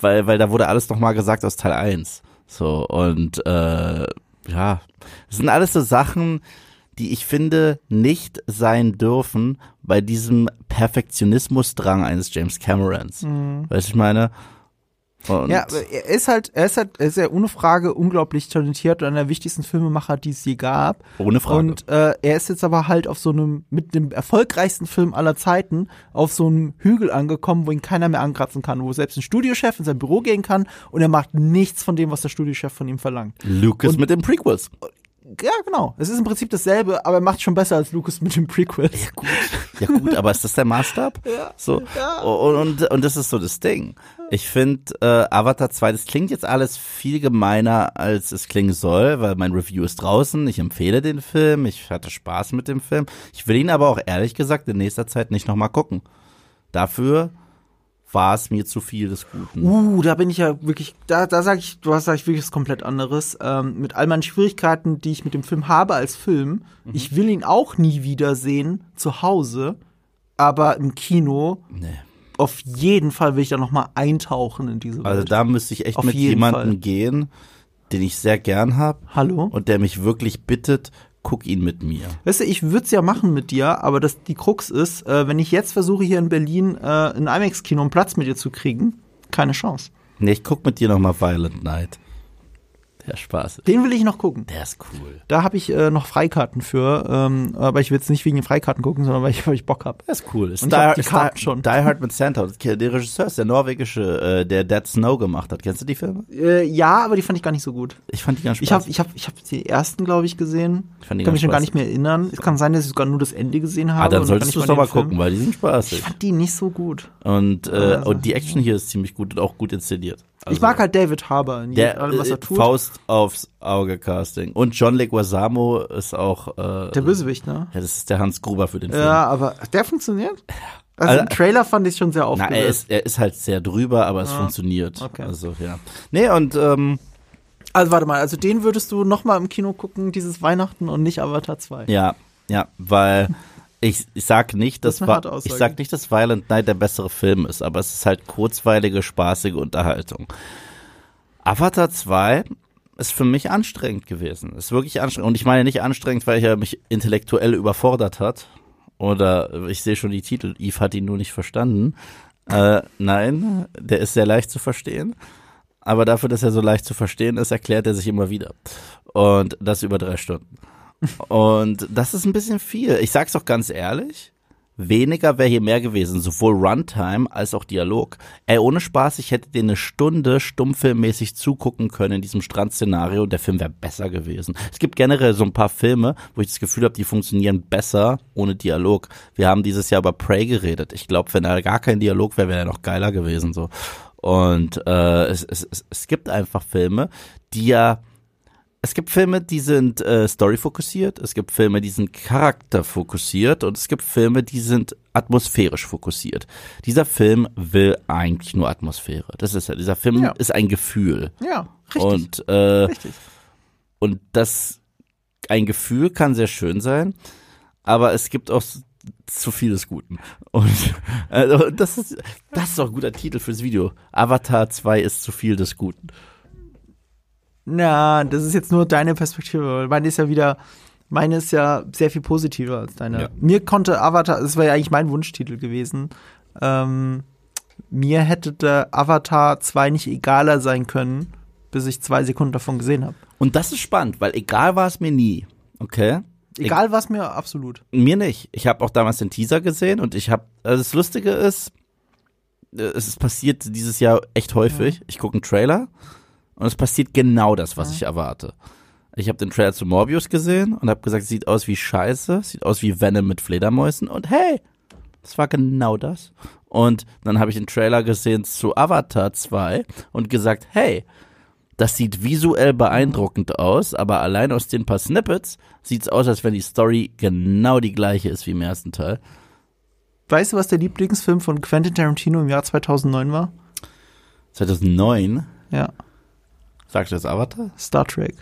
weil, weil da wurde alles nochmal gesagt aus Teil 1. So, und äh, ja, das sind alles so Sachen, die ich finde nicht sein dürfen bei diesem Perfektionismusdrang eines James Camerons. Mhm. Weißt du, ich meine? Und Ja, er ist halt, er ist halt, er ist ja ohne Frage unglaublich talentiert und einer der wichtigsten Filmemacher, die es je gab. ohne Frage. Und äh, er ist jetzt aber halt auf so einem, mit dem erfolgreichsten Film aller Zeiten, auf so einem Hügel angekommen, wo ihn keiner mehr ankratzen kann, wo selbst ein Studiochef in sein Büro gehen kann und er macht nichts von dem, was der Studiochef von ihm verlangt. Lucas und- mit den Prequels. Ja, genau. Es ist im Prinzip dasselbe, aber er macht schon besser als Lucas mit dem Prequel. Ja gut, ja gut, aber ist das der Maßstab? Ja. So Ja. und, und und das ist so das Ding. Ich finde äh, Avatar 2, das klingt jetzt alles viel gemeiner als es klingen soll, weil mein Review ist draußen. Ich empfehle den Film, ich hatte Spaß mit dem Film. Ich will ihn aber auch ehrlich gesagt in nächster Zeit nicht nochmal gucken. Dafür war es mir zu viel des Guten. Uh, da bin ich ja wirklich, da, da sage ich, du hast sag ich wirklich was komplett anderes. Ähm, mit all meinen Schwierigkeiten, die ich mit dem Film habe als Film, Mhm. ich will ihn auch nie wiedersehen zu Hause, aber im Kino Nee. auf jeden Fall will ich da noch mal eintauchen in diese Welt. Also da müsste ich echt Auf mit jemandem Fall. gehen, den ich sehr gern habe Hallo? und der mich wirklich bittet, guck ihn mit mir. Weißt du, ich würde es ja machen mit dir, aber das, die Krux ist, äh, wenn ich jetzt versuche, hier in Berlin äh, ein IMAX-Kino einen Platz mit dir zu kriegen, keine Chance. Nee, ich guck mit dir nochmal Violent Night. Der Spaß. Den will ich noch gucken. Der ist cool. Da habe ich äh, noch Freikarten für, ähm, aber ich will jetzt nicht wegen den Freikarten gucken, sondern weil ich, weil ich Bock habe. Der ist cool. Ist Und Die, ich die Karten schon. Die Hard mit Santa. Der Regisseur ist der norwegische, äh, der Dead Snow gemacht hat. Kennst du die Filme? Äh, ja, aber die fand ich gar nicht so gut. Ich fand die ganz Ich habe spaßig. ich hab, ich hab die ersten, glaube ich, gesehen. Ich fand die kann mich schon gar spaßig. nicht mehr erinnern. Es kann sein, dass ich sogar nur das Ende gesehen habe. Ah, dann solltest du es doch mal Film. gucken, weil die sind Ich spaßig. fand die nicht so gut. Und, äh, Also, und die Action hier ist ziemlich gut und auch gut inszeniert. Also, ich mag halt David Harbour in der allem, was äh, er tut. Faust aufs Auge Casting. Und John Leguizamo ist auch, äh, Der Bösewicht, ne? ja, das ist der Hans Gruber für den Film. Ja, aber der funktioniert? Also Also- im Trailer fand ich schon sehr Na, aufgelöst. er ist, er ist halt sehr drüber, aber es Ah, funktioniert. okay. Also, ja. Nee, und, ähm, also warte mal, also den würdest du noch mal im Kino gucken, dieses Weihnachten und nicht Avatar 2. Ja, ja, weil ich, ich sag nicht, Das dass Aussage. ich sag nicht, dass Violent Night der bessere Film ist, aber es ist halt kurzweilige, spaßige Unterhaltung. Avatar 2 ist für mich anstrengend gewesen. Ist wirklich anstrengend. Und ich meine nicht anstrengend, weil er mich intellektuell überfordert hat. Oder ich sehe schon die Titel, Eve hat ihn nur nicht verstanden. Äh, nein, der ist sehr leicht zu verstehen. Aber dafür, dass er so leicht zu verstehen ist, erklärt er sich immer wieder. Und das über drei Stunden. Und das ist ein bisschen viel. Ich sag's doch ganz ehrlich. Weniger wäre hier mehr gewesen, sowohl Runtime als auch Dialog. Ey, ohne Spaß, ich hätte dir eine Stunde stummfilmmäßig zugucken können in diesem Strandszenario und der Film wäre besser gewesen. Es gibt generell so ein paar Filme, wo ich das Gefühl habe, die funktionieren besser ohne Dialog. Wir haben dieses Jahr über Prey geredet. Ich glaube, wenn da gar kein Dialog wäre, wäre er noch geiler gewesen so. Und äh, es, es, es, es gibt einfach Filme, die ja es gibt Filme, die sind äh, story-fokussiert, es gibt Filme, die sind charakterfokussiert und es gibt Filme, die sind atmosphärisch fokussiert. Dieser Film will eigentlich nur Atmosphäre. Das ist ja, dieser Film Ja. ist ein Gefühl. Ja, richtig. Und, äh, richtig. und das, ein Gefühl kann sehr schön sein, aber es gibt auch zu viel des Guten. Und also, das ist, das ist auch ein guter Titel fürs Video. Avatar 2 ist zu viel des Guten. Na, das ist jetzt nur deine Perspektive. weil Meine ist ja wieder, meine ist ja sehr viel positiver als deine. Ja. Mir konnte Avatar, das wäre ja eigentlich mein Wunschtitel gewesen. Ähm, mir hätte der Avatar 2 nicht egaler sein können, bis ich zwei Sekunden davon gesehen habe. Und das ist spannend, weil egal war es mir nie. Okay? Egal was mir absolut. Mir nicht. Ich habe auch damals den Teaser gesehen und ich habe, also das Lustige ist, äh, es ist passiert dieses Jahr echt häufig. Ich gucke einen Trailer und es passiert genau das, was ich erwarte. Ich habe den Trailer zu Morbius gesehen und habe gesagt, sieht aus wie Scheiße, sieht aus wie Venom mit Fledermäusen und hey, das war genau das. Und dann habe ich den Trailer gesehen zu Avatar 2 und gesagt, hey, Das sieht visuell beeindruckend aus, aber allein aus den paar Snippets sieht's aus, als wenn die Story genau die gleiche ist wie im ersten Teil. Weißt du, was der Lieblingsfilm von Quentin Tarantino im Jahr 2009 war? 2009, Ja, sagst du das Avatar? Star Trek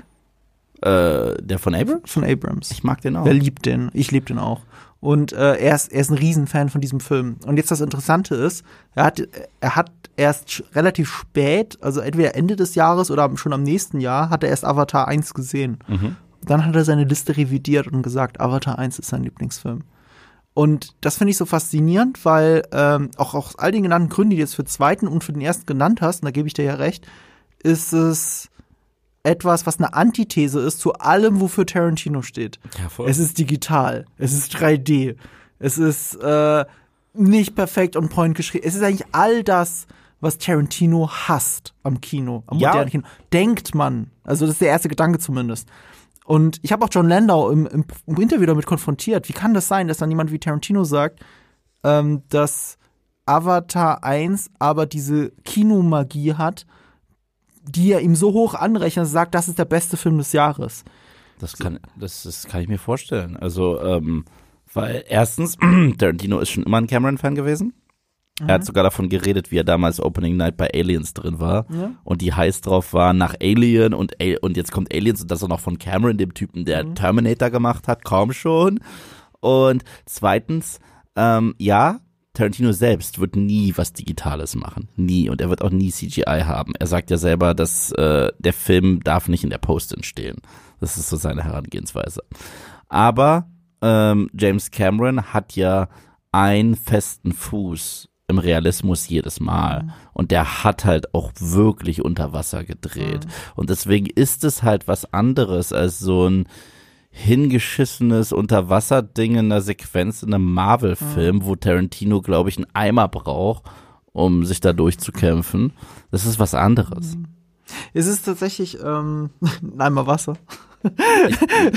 Äh, der von Abrams? von Abrams. Ich mag den auch. Er liebt den. Ich liebe den auch. Und äh, er, ist, er ist ein Riesenfan von diesem Film. Und jetzt das Interessante ist, er hat, er hat erst relativ spät, also entweder Ende des Jahres oder schon am nächsten Jahr, hat er erst Avatar 1 gesehen. Mhm. Dann hat er seine Liste revidiert und gesagt, Avatar 1 ist sein Lieblingsfilm. Und das finde ich so faszinierend, weil ähm, auch aus all den genannten Gründen, die du jetzt für den zweiten und für den ersten genannt hast, und da gebe ich dir ja recht, ist es etwas, was eine Antithese ist zu allem, wofür Tarantino steht. Ja, voll. Es ist digital, es ist 3D, es ist äh, nicht perfekt on point geschrieben. Es ist eigentlich all das, was Tarantino hasst am Kino, am Ja. modernen Kino. Denkt man. Also das ist der erste Gedanke zumindest. Und ich habe auch John Landau im, im, im Interview damit konfrontiert. Wie kann das sein, dass dann jemand wie Tarantino sagt, ähm, dass Avatar 1 aber diese Kinomagie hat, die er ihm so hoch anrechnet, sagt, das ist der beste Film des Jahres. Das kann, das, das kann ich mir vorstellen. Also, ähm, weil erstens, Tarantino ist schon immer ein Cameron-Fan gewesen. Er hat sogar davon geredet, wie er damals Opening Night bei Aliens drin war Ja. und die heiß drauf war nach Alien und, A- und jetzt kommt Aliens und das auch noch von Cameron, dem Typen, der Terminator gemacht hat, kaum schon. Und zweitens, ähm, ja, Tarantino selbst wird nie was Digitales machen. Nie. Und er wird auch nie CGI haben. Er sagt ja selber, dass äh, der Film darf nicht in der Post entstehen. Das ist so seine Herangehensweise. Aber ähm, James Cameron hat ja einen festen Fuß im Realismus jedes Mal. Und der hat halt auch wirklich unter Wasser gedreht. Und deswegen ist es halt was anderes als so ein hingeschissenes Unterwasserding in einer Sequenz in einem Marvel-Film, wo Tarantino, glaube ich, einen Eimer braucht, um sich da durchzukämpfen. Das ist was anderes. Es ist tatsächlich, ähm, einmal Wasser.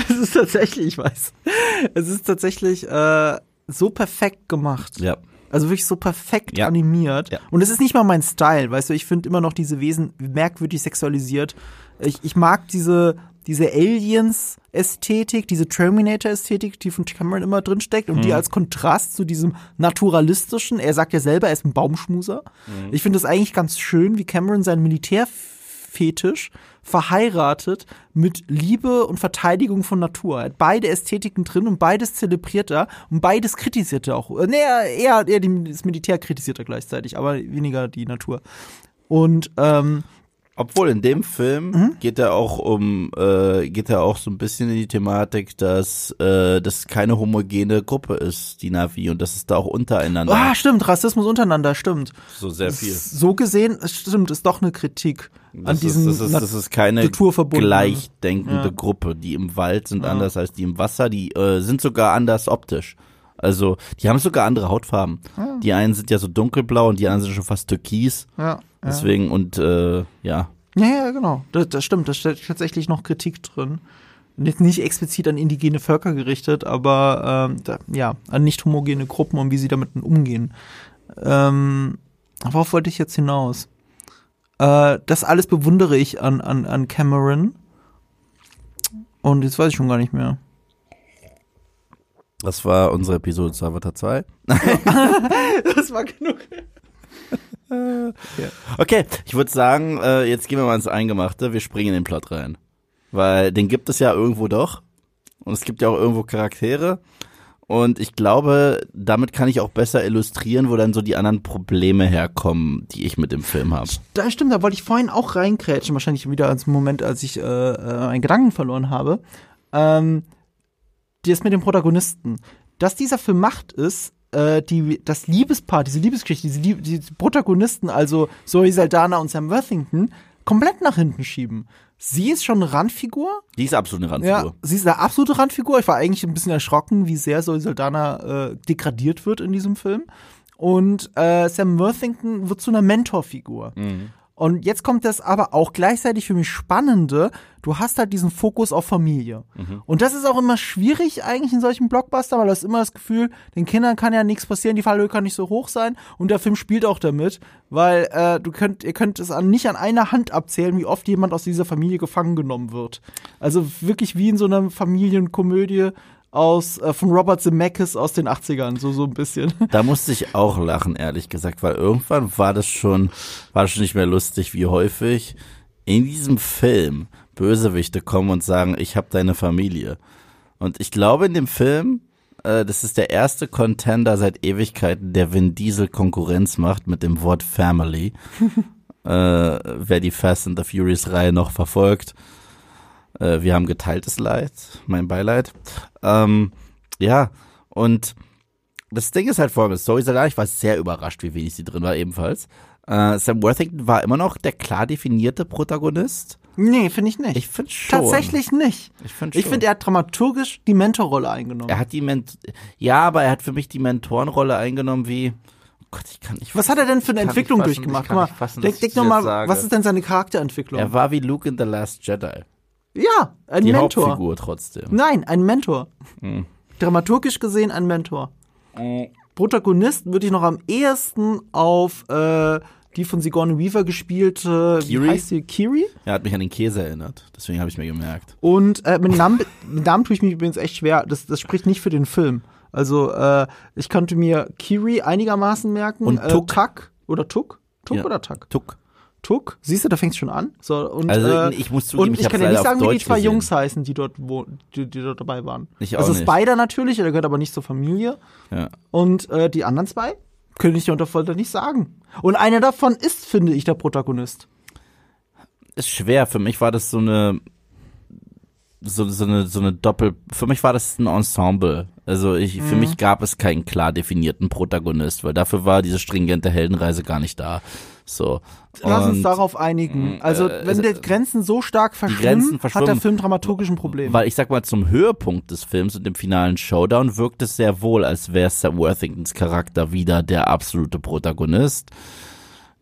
es ist tatsächlich, ich weiß. Es ist tatsächlich äh, so perfekt gemacht. Ja. Also wirklich so perfekt Ja. animiert. Ja. Und es ist nicht mal mein Style, weißt du, ich finde immer noch diese Wesen merkwürdig sexualisiert. Ich, ich mag diese, diese Aliens-Ästhetik, diese Terminator-Ästhetik, die von Cameron immer drin steckt und die als Kontrast zu diesem naturalistischen, er sagt ja selber, er ist ein Baumschmuser. Ich finde es eigentlich ganz schön, wie Cameron seinen Militärfetisch verheiratet mit Liebe und Verteidigung von Natur. Er hat beide Ästhetiken drin und beides zelebriert er und beides kritisiert er auch. Nee, eher, eher das Militär kritisiert er gleichzeitig, aber weniger die Natur. Und ähm, Obwohl in dem Film Mhm. geht er auch um, äh, geht er auch so ein bisschen in die Thematik, dass äh, das keine homogene Gruppe ist, die Navi, und dass es da auch untereinander ah, stimmt, Rassismus untereinander, stimmt. so sehr viel. So gesehen, es stimmt, ist doch eine Kritik an Das diesen ist, das, ist, das ist keine gleichdenkende Ja. Gruppe. Die im Wald sind anders als die im Wasser. Die äh, sind sogar anders optisch. Also die haben sogar andere Hautfarben. Die einen sind ja so dunkelblau und die anderen sind schon fast türkis. ja, ja. Deswegen und äh, ja, Ja, ja, genau. Das, das stimmt. Da steht tatsächlich noch Kritik drin. Jetzt nicht explizit an indigene Völker gerichtet, aber ähm, da, ja, an nicht homogene Gruppen und wie sie damit umgehen. Ähm, worauf wollte ich jetzt hinaus? Äh, das alles bewundere ich an, an, an Cameron. Und jetzt weiß ich schon gar nicht mehr. das war unsere Episode zu Avatar 2. Das war genug. Okay, ich würde sagen, äh, jetzt gehen wir mal ins Eingemachte. Wir springen in den Plot rein. Weil den gibt es ja irgendwo doch. Und es gibt ja auch irgendwo Charaktere. Und ich glaube, damit kann ich auch besser illustrieren, wo dann so die anderen Probleme herkommen, die ich mit dem Film habe. Da stimmt, da wollte ich vorhin auch reinkrätschen, wahrscheinlich wieder als Moment, als ich äh, äh, einen Gedanken verloren habe. Ähm, das mit dem Protagonisten. Was dieser Film macht, ist, äh, die, das Liebespaar, diese Liebesgeschichte, diese, Lieb diese Protagonisten, also Zoe Saldana und Sam Worthington, komplett nach hinten schieben. Sie ist schon eine Randfigur. Die ist absolut eine Ja, Randfigur. sie ist eine absolute Randfigur. Ich war eigentlich ein bisschen erschrocken, wie sehr Zoe Saldana äh, degradiert wird in diesem Film. Und äh, Sam Worthington wird zu einer Mentorfigur. Und jetzt kommt das aber auch gleichzeitig für mich Spannende. Du hast halt diesen Fokus auf Familie. Und das ist auch immer schwierig eigentlich in solchen Blockbuster, weil du hast immer das Gefühl, den Kindern kann ja nichts passieren, die Fallhöhe kann nicht so hoch sein. Und der Film spielt auch damit, weil äh, du könnt, ihr könnt es an, nicht an einer Hand abzählen, wie oft jemand aus dieser Familie gefangen genommen wird. Also wirklich wie in so einer Familienkomödie aus äh, von Robert Zemeckis aus den 80ern, so so ein bisschen. Da musste ich auch lachen, ehrlich gesagt, weil irgendwann war das schon, war das schon nicht mehr lustig, wie häufig in diesem Film Bösewichte kommen und sagen, ich habe deine Familie. Und ich glaube in dem Film, äh, das ist der erste Contender seit Ewigkeiten, der Vin Diesel Konkurrenz macht mit dem Wort Family. äh, wer die Fast and the Furious Reihe noch verfolgt, äh, wir haben geteiltes Leid, mein Beileid. Ähm, ja, und das Ding ist halt folgendes. Zoe Saldana, ich war sehr überrascht, wie wenig sie drin war ebenfalls. Äh, Sam Worthington war immer noch der klar definierte Protagonist. Nee, finde ich nicht. Ich finde schon. Tatsächlich nicht. Ich finde finde, er hat dramaturgisch die Mentorrolle eingenommen. er hat die Ment ja, aber er hat für mich die Mentorenrolle eingenommen wie oh Gott, ich kann nicht was hat er denn für eine Entwicklung fassen, durchgemacht? fassen, denk, denk ich noch das mal, sage. was ist denn seine Charakterentwicklung? Er war wie Luke in The Last Jedi. Ja, ein Die Mentor. Hauptfigur trotzdem. Nein, ein Mentor. Hm. Dramaturgisch gesehen ein Mentor. Protagonist würde ich noch am ehesten auf äh, die von Sigourney Weaver gespielte, Kiri? wie heißt sie, Kiri? Er hat mich an den Käse erinnert. Deswegen habe ich mir gemerkt. Und äh, mit, Namen, mit Namen tue ich mich übrigens echt schwer. Das, das spricht nicht für den Film. Also äh, ich konnte mir Kiri einigermaßen merken. Und äh, Tuk. Tak oder Tuk? Tuk Ja. oder Tak? Tuck. Tuk? Siehst du, da fängt's schon an. So, und, Also, äh, ich muss zugeben, und ich ich kann ja nicht sagen, wie die zwei gesehen. Jungs heißen, die dort, wo, die, die dort dabei waren. Ich auch also nicht. Spider natürlich, der gehört aber nicht zur Familie. Ja. Und äh, die anderen zwei könnte ich dir unter Folter nicht sagen. Und einer davon ist, finde ich, der Protagonist. ist schwer. Für mich war das so eine so, so eine so eine Doppel. Für mich war das ein Ensemble. Also ich, für Mhm. mich gab es keinen klar definierten Protagonist, weil dafür war diese stringente Heldenreise gar nicht da. So. Lass uns darauf einigen. Also, äh, wenn äh, die Grenzen so stark verschwimmen, Grenzen hat der verschwimmen. Film dramaturgisch ein Problem. Weil ich sag mal, zum Höhepunkt des Films und dem finalen Showdown wirkt es sehr wohl, als wäre Sam Worthingtons Charakter wieder der absolute Protagonist.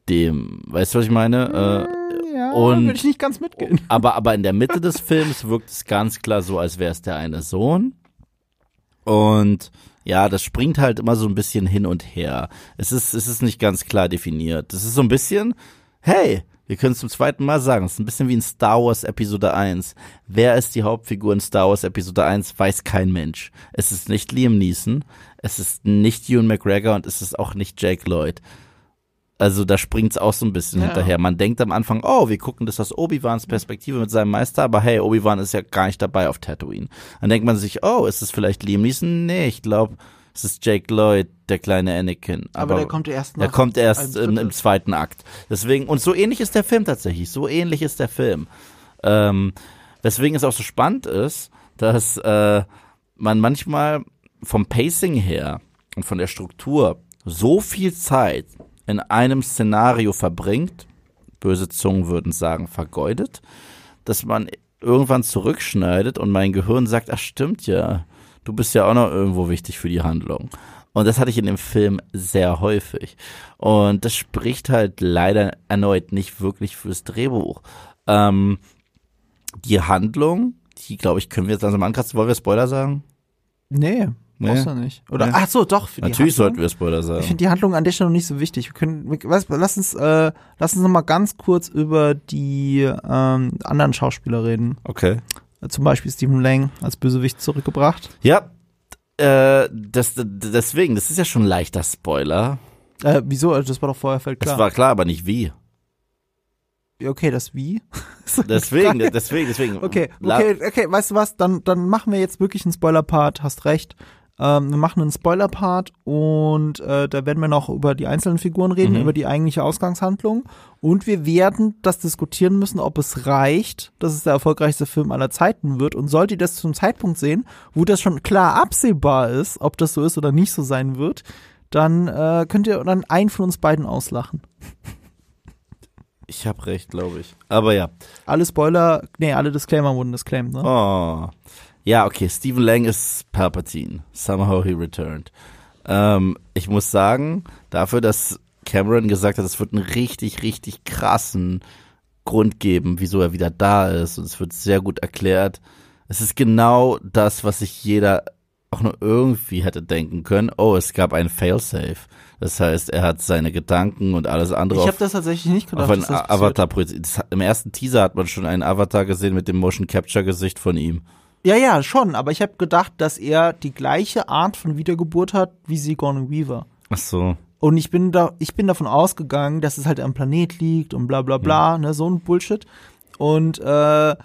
Dem, weißt du, was ich meine? Äh, ja, und- würde ich nicht ganz mitgehen. aber, aber in der Mitte des Films wirkt es ganz klar so, als wäre es der eine Sohn. Und ja, das springt halt immer so ein bisschen hin und her. Es ist, es ist nicht ganz klar definiert. Es ist so ein bisschen, hey, wir können es zum zweiten Mal sagen, es ist ein bisschen wie in Star Wars Episode 1. Wer ist die Hauptfigur in Star Wars Episode 1, weiß kein Mensch. Es ist nicht Liam Neeson, es ist nicht Ewan McGregor und es ist auch nicht Jake Lloyd. Also da springt's auch so ein bisschen Ja. hinterher. Man denkt am Anfang, oh, wir gucken das aus Obi-Wans Perspektive mit seinem Meister, aber hey, Obi-Wan ist ja gar nicht dabei auf Tatooine. Dann denkt man sich, oh, ist es vielleicht Liam Neeson? Nee, ich glaube, es ist Jake Lloyd, der kleine Anakin. Aber, der kommt erst nach. Der kommt erst im, im zweiten Akt. Deswegen, und so ähnlich ist der Film tatsächlich. So ähnlich ist der Film. Ähm, weswegen es auch so spannend ist, dass äh, man manchmal vom Pacing her und von der Struktur so viel Zeit in einem Szenario verbringt, böse Zungen würden sagen, vergeudet, dass man irgendwann zurückschneidet und mein Gehirn sagt, ach stimmt ja, du bist ja auch noch irgendwo wichtig für die Handlung. Und das hatte ich in dem Film sehr häufig. Und das spricht halt leider erneut nicht wirklich fürs Drehbuch. Ähm, die Handlung, die glaube ich, können wir jetzt langsam ankratzen. Wollen wir Spoiler sagen? Nee, Nee. brauchst du nicht. Oder, Nee. ach so, doch. Für die Natürlich Handlung. sollten wir Spoiler sagen. Ich finde die Handlung an der Stelle noch nicht so wichtig. Wir können, wir, weißt, lass uns, äh, lass uns noch mal ganz kurz über die ähm, anderen Schauspieler reden. okay. Zum Beispiel Stephen Lang als Bösewicht zurückgebracht. Ja, äh, das, das, deswegen, das ist ja schon ein leichter Spoiler. Äh, wieso? Also Das war doch vorher Das klar. war klar, aber nicht wie. Okay, das wie? Deswegen, deswegen, deswegen. Okay, okay, okay, weißt du was? Dann, dann machen wir jetzt wirklich einen Spoiler-Part, hast recht. Ähm, wir machen einen Spoiler-Part und äh, da werden wir noch über die einzelnen Figuren reden, Mhm. über die eigentliche Ausgangshandlung. Und wir werden das diskutieren müssen, ob es reicht, dass es der erfolgreichste Film aller Zeiten wird. Und solltet ihr das zum Zeitpunkt sehen, wo das schon klar absehbar ist, ob das so ist oder nicht so sein wird, dann äh, könnt ihr dann einen von uns beiden auslachen. Ich habe recht, glaube ich. Aber ja. Alle Spoiler, nee, alle Disclaimer wurden disclaimed, ne? Oh. Ja, okay. Stephen Lang ist Palpatine. Somehow he returned. Ähm, ich muss sagen, dafür, dass Cameron gesagt hat, es wird einen richtig, richtig krassen Grund geben, wieso er wieder da ist. Und es wird sehr gut erklärt. Es ist genau das, was sich jeder auch nur irgendwie hätte denken können. Oh, es gab ein Failsafe. Das heißt, er hat seine Gedanken und alles andere Ich habe das tatsächlich nicht gedacht. auf ein dass das passiert. Avatar projiziert. Im ersten Teaser hat man schon einen Avatar gesehen mit dem Motion Capture Gesicht von ihm. Ja, ja, schon. Aber ich habe gedacht, dass er die gleiche Art von Wiedergeburt hat wie Sigourney Weaver. Ach so. Und ich bin da, ich bin davon ausgegangen, dass es halt am Planet liegt und bla bla bla, ne, so ein Bullshit. Und äh,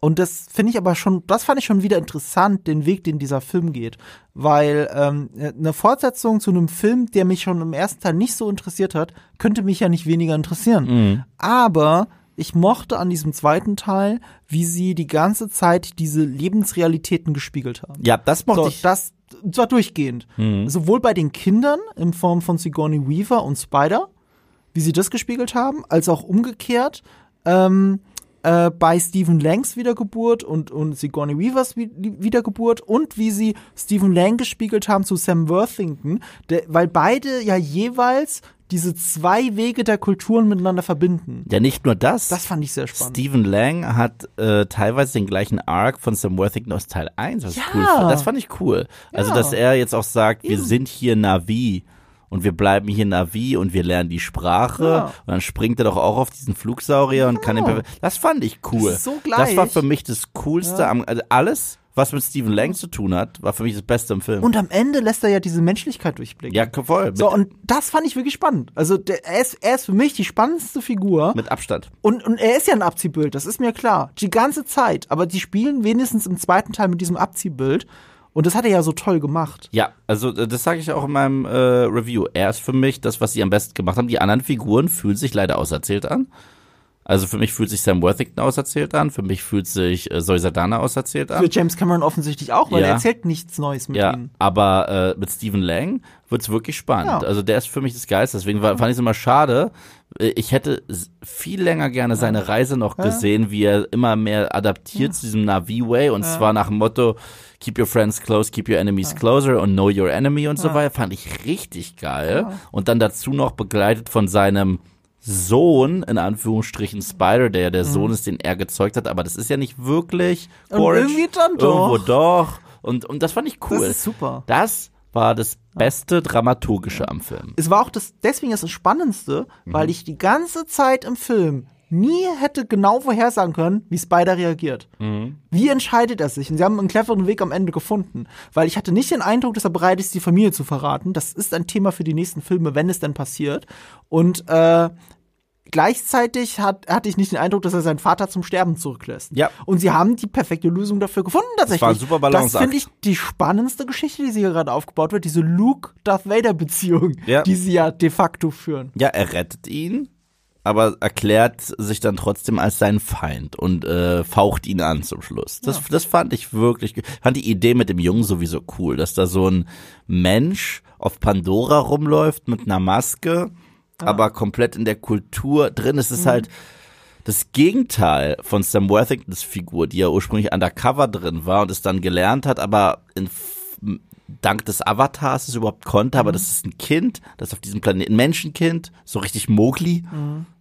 und das finde ich aber schon, das fand ich schon wieder interessant, den Weg, den dieser Film geht. Weil ähm, eine Fortsetzung zu einem Film, der mich schon im ersten Teil nicht so interessiert hat, könnte mich ja nicht weniger interessieren. Mhm. Aber ich mochte an diesem zweiten Teil, wie sie die ganze Zeit diese Lebensrealitäten gespiegelt haben. Ja, das mochte So, ich. das und zwar durchgehend. Sowohl bei den Kindern in Form von Sigourney Weaver und Spider, wie sie das gespiegelt haben, als auch umgekehrt ähm, äh, bei Stephen Langs Wiedergeburt und, und Sigourney Weavers Wi- Wiedergeburt und wie sie Stephen Lang gespiegelt haben zu Sam Worthington, der, weil beide ja jeweils diese zwei Wege der Kulturen miteinander verbinden. ja, nicht nur das. Das fand ich sehr spannend. Stephen Lang hat äh, teilweise den gleichen Arc von Sam Worthington aus Teil 1, was Ja. cool fand. Das fand ich cool. Also, Ja. dass er jetzt auch sagt, wir sind hier Navi und wir bleiben hier Navi und wir lernen die Sprache. Ja. Und dann springt er doch auch auf diesen Flugsaurier und kann den perfekt. Das fand ich cool. Das ist so Das war für mich das Coolste am, also alles, was mit Stephen Lang zu tun hat, war für mich das Beste im Film. Und am Ende lässt er ja diese Menschlichkeit durchblicken. ja, voll. So, und das fand ich wirklich spannend. Also, der, er, ist, er ist für mich die spannendste Figur. mit Abstand. Und, und er ist ja ein Abziehbild, das ist mir klar. Die ganze Zeit. Aber die spielen wenigstens im zweiten Teil mit diesem Abziehbild. Und das hat er ja so toll gemacht. Ja, also äh, das sage ich auch in meinem äh, Review. Er ist für mich das, was sie am besten gemacht haben. Die anderen Figuren fühlen sich leider auserzählt an. Also für mich fühlt sich Sam Worthington auserzählt an, für mich fühlt sich äh, Zoe Saldana auserzählt Für an. James Cameron offensichtlich auch, weil Ja. er erzählt nichts Neues mit Ja, ihm. aber äh, mit Stephen Lang wird's wirklich spannend. Ja. Also der ist für mich das Geist. Deswegen war, fand ich es immer schade. Äh, Ich hätte viel länger gerne seine Reise noch gesehen, wie er immer mehr adaptiert zu diesem Navi-Way und zwar nach dem Motto Keep your friends close, keep your enemies closer und know your enemy und so weiter. Fand ich richtig geil. Und dann dazu noch begleitet von seinem Sohn, in Anführungsstrichen Spider, der ja der Sohn ist, den er gezeugt hat, aber das ist ja nicht wirklich Und Quaritch. irgendwie dann doch. Irgendwo doch. Und, und das fand ich cool. Das ist super. Das war das beste Dramaturgische am Film. Es war auch das, deswegen ist das Spannendste, Mhm. weil ich die ganze Zeit im Film nie hätte genau vorhersagen können, wie Spider reagiert. Mhm. Wie entscheidet er sich? Und sie haben einen cleveren Weg am Ende gefunden. Weil ich hatte nicht den Eindruck, dass er bereit ist, die Familie zu verraten. Das ist ein Thema für die nächsten Filme, wenn es denn passiert. Und äh, gleichzeitig hat, hatte ich nicht den Eindruck, dass er seinen Vater zum Sterben zurücklässt. Ja. Und sie haben die perfekte Lösung dafür gefunden tatsächlich. war ein super Das Balanceakt. finde ich die spannendste Geschichte, die sie hier gerade aufgebaut wird, diese Luke-Darth Vader-Beziehung, Ja. die sie ja de facto führen. Ja, er rettet ihn, aber erklärt sich dann trotzdem als sein Feind und äh, faucht ihn an zum Schluss. Das, das fand ich wirklich, fand die Idee mit dem Jungen sowieso cool, dass da so ein Mensch auf Pandora rumläuft mit einer Maske, aber komplett in der Kultur drin. Es ist halt das Gegenteil von Sam Worthingtons Figur, die ja ursprünglich undercover drin war und es dann gelernt hat, aber in, dank des Avatars es überhaupt konnte, aber das ist ein Kind, das auf diesem Planeten, ein Menschenkind, so richtig Mowgli,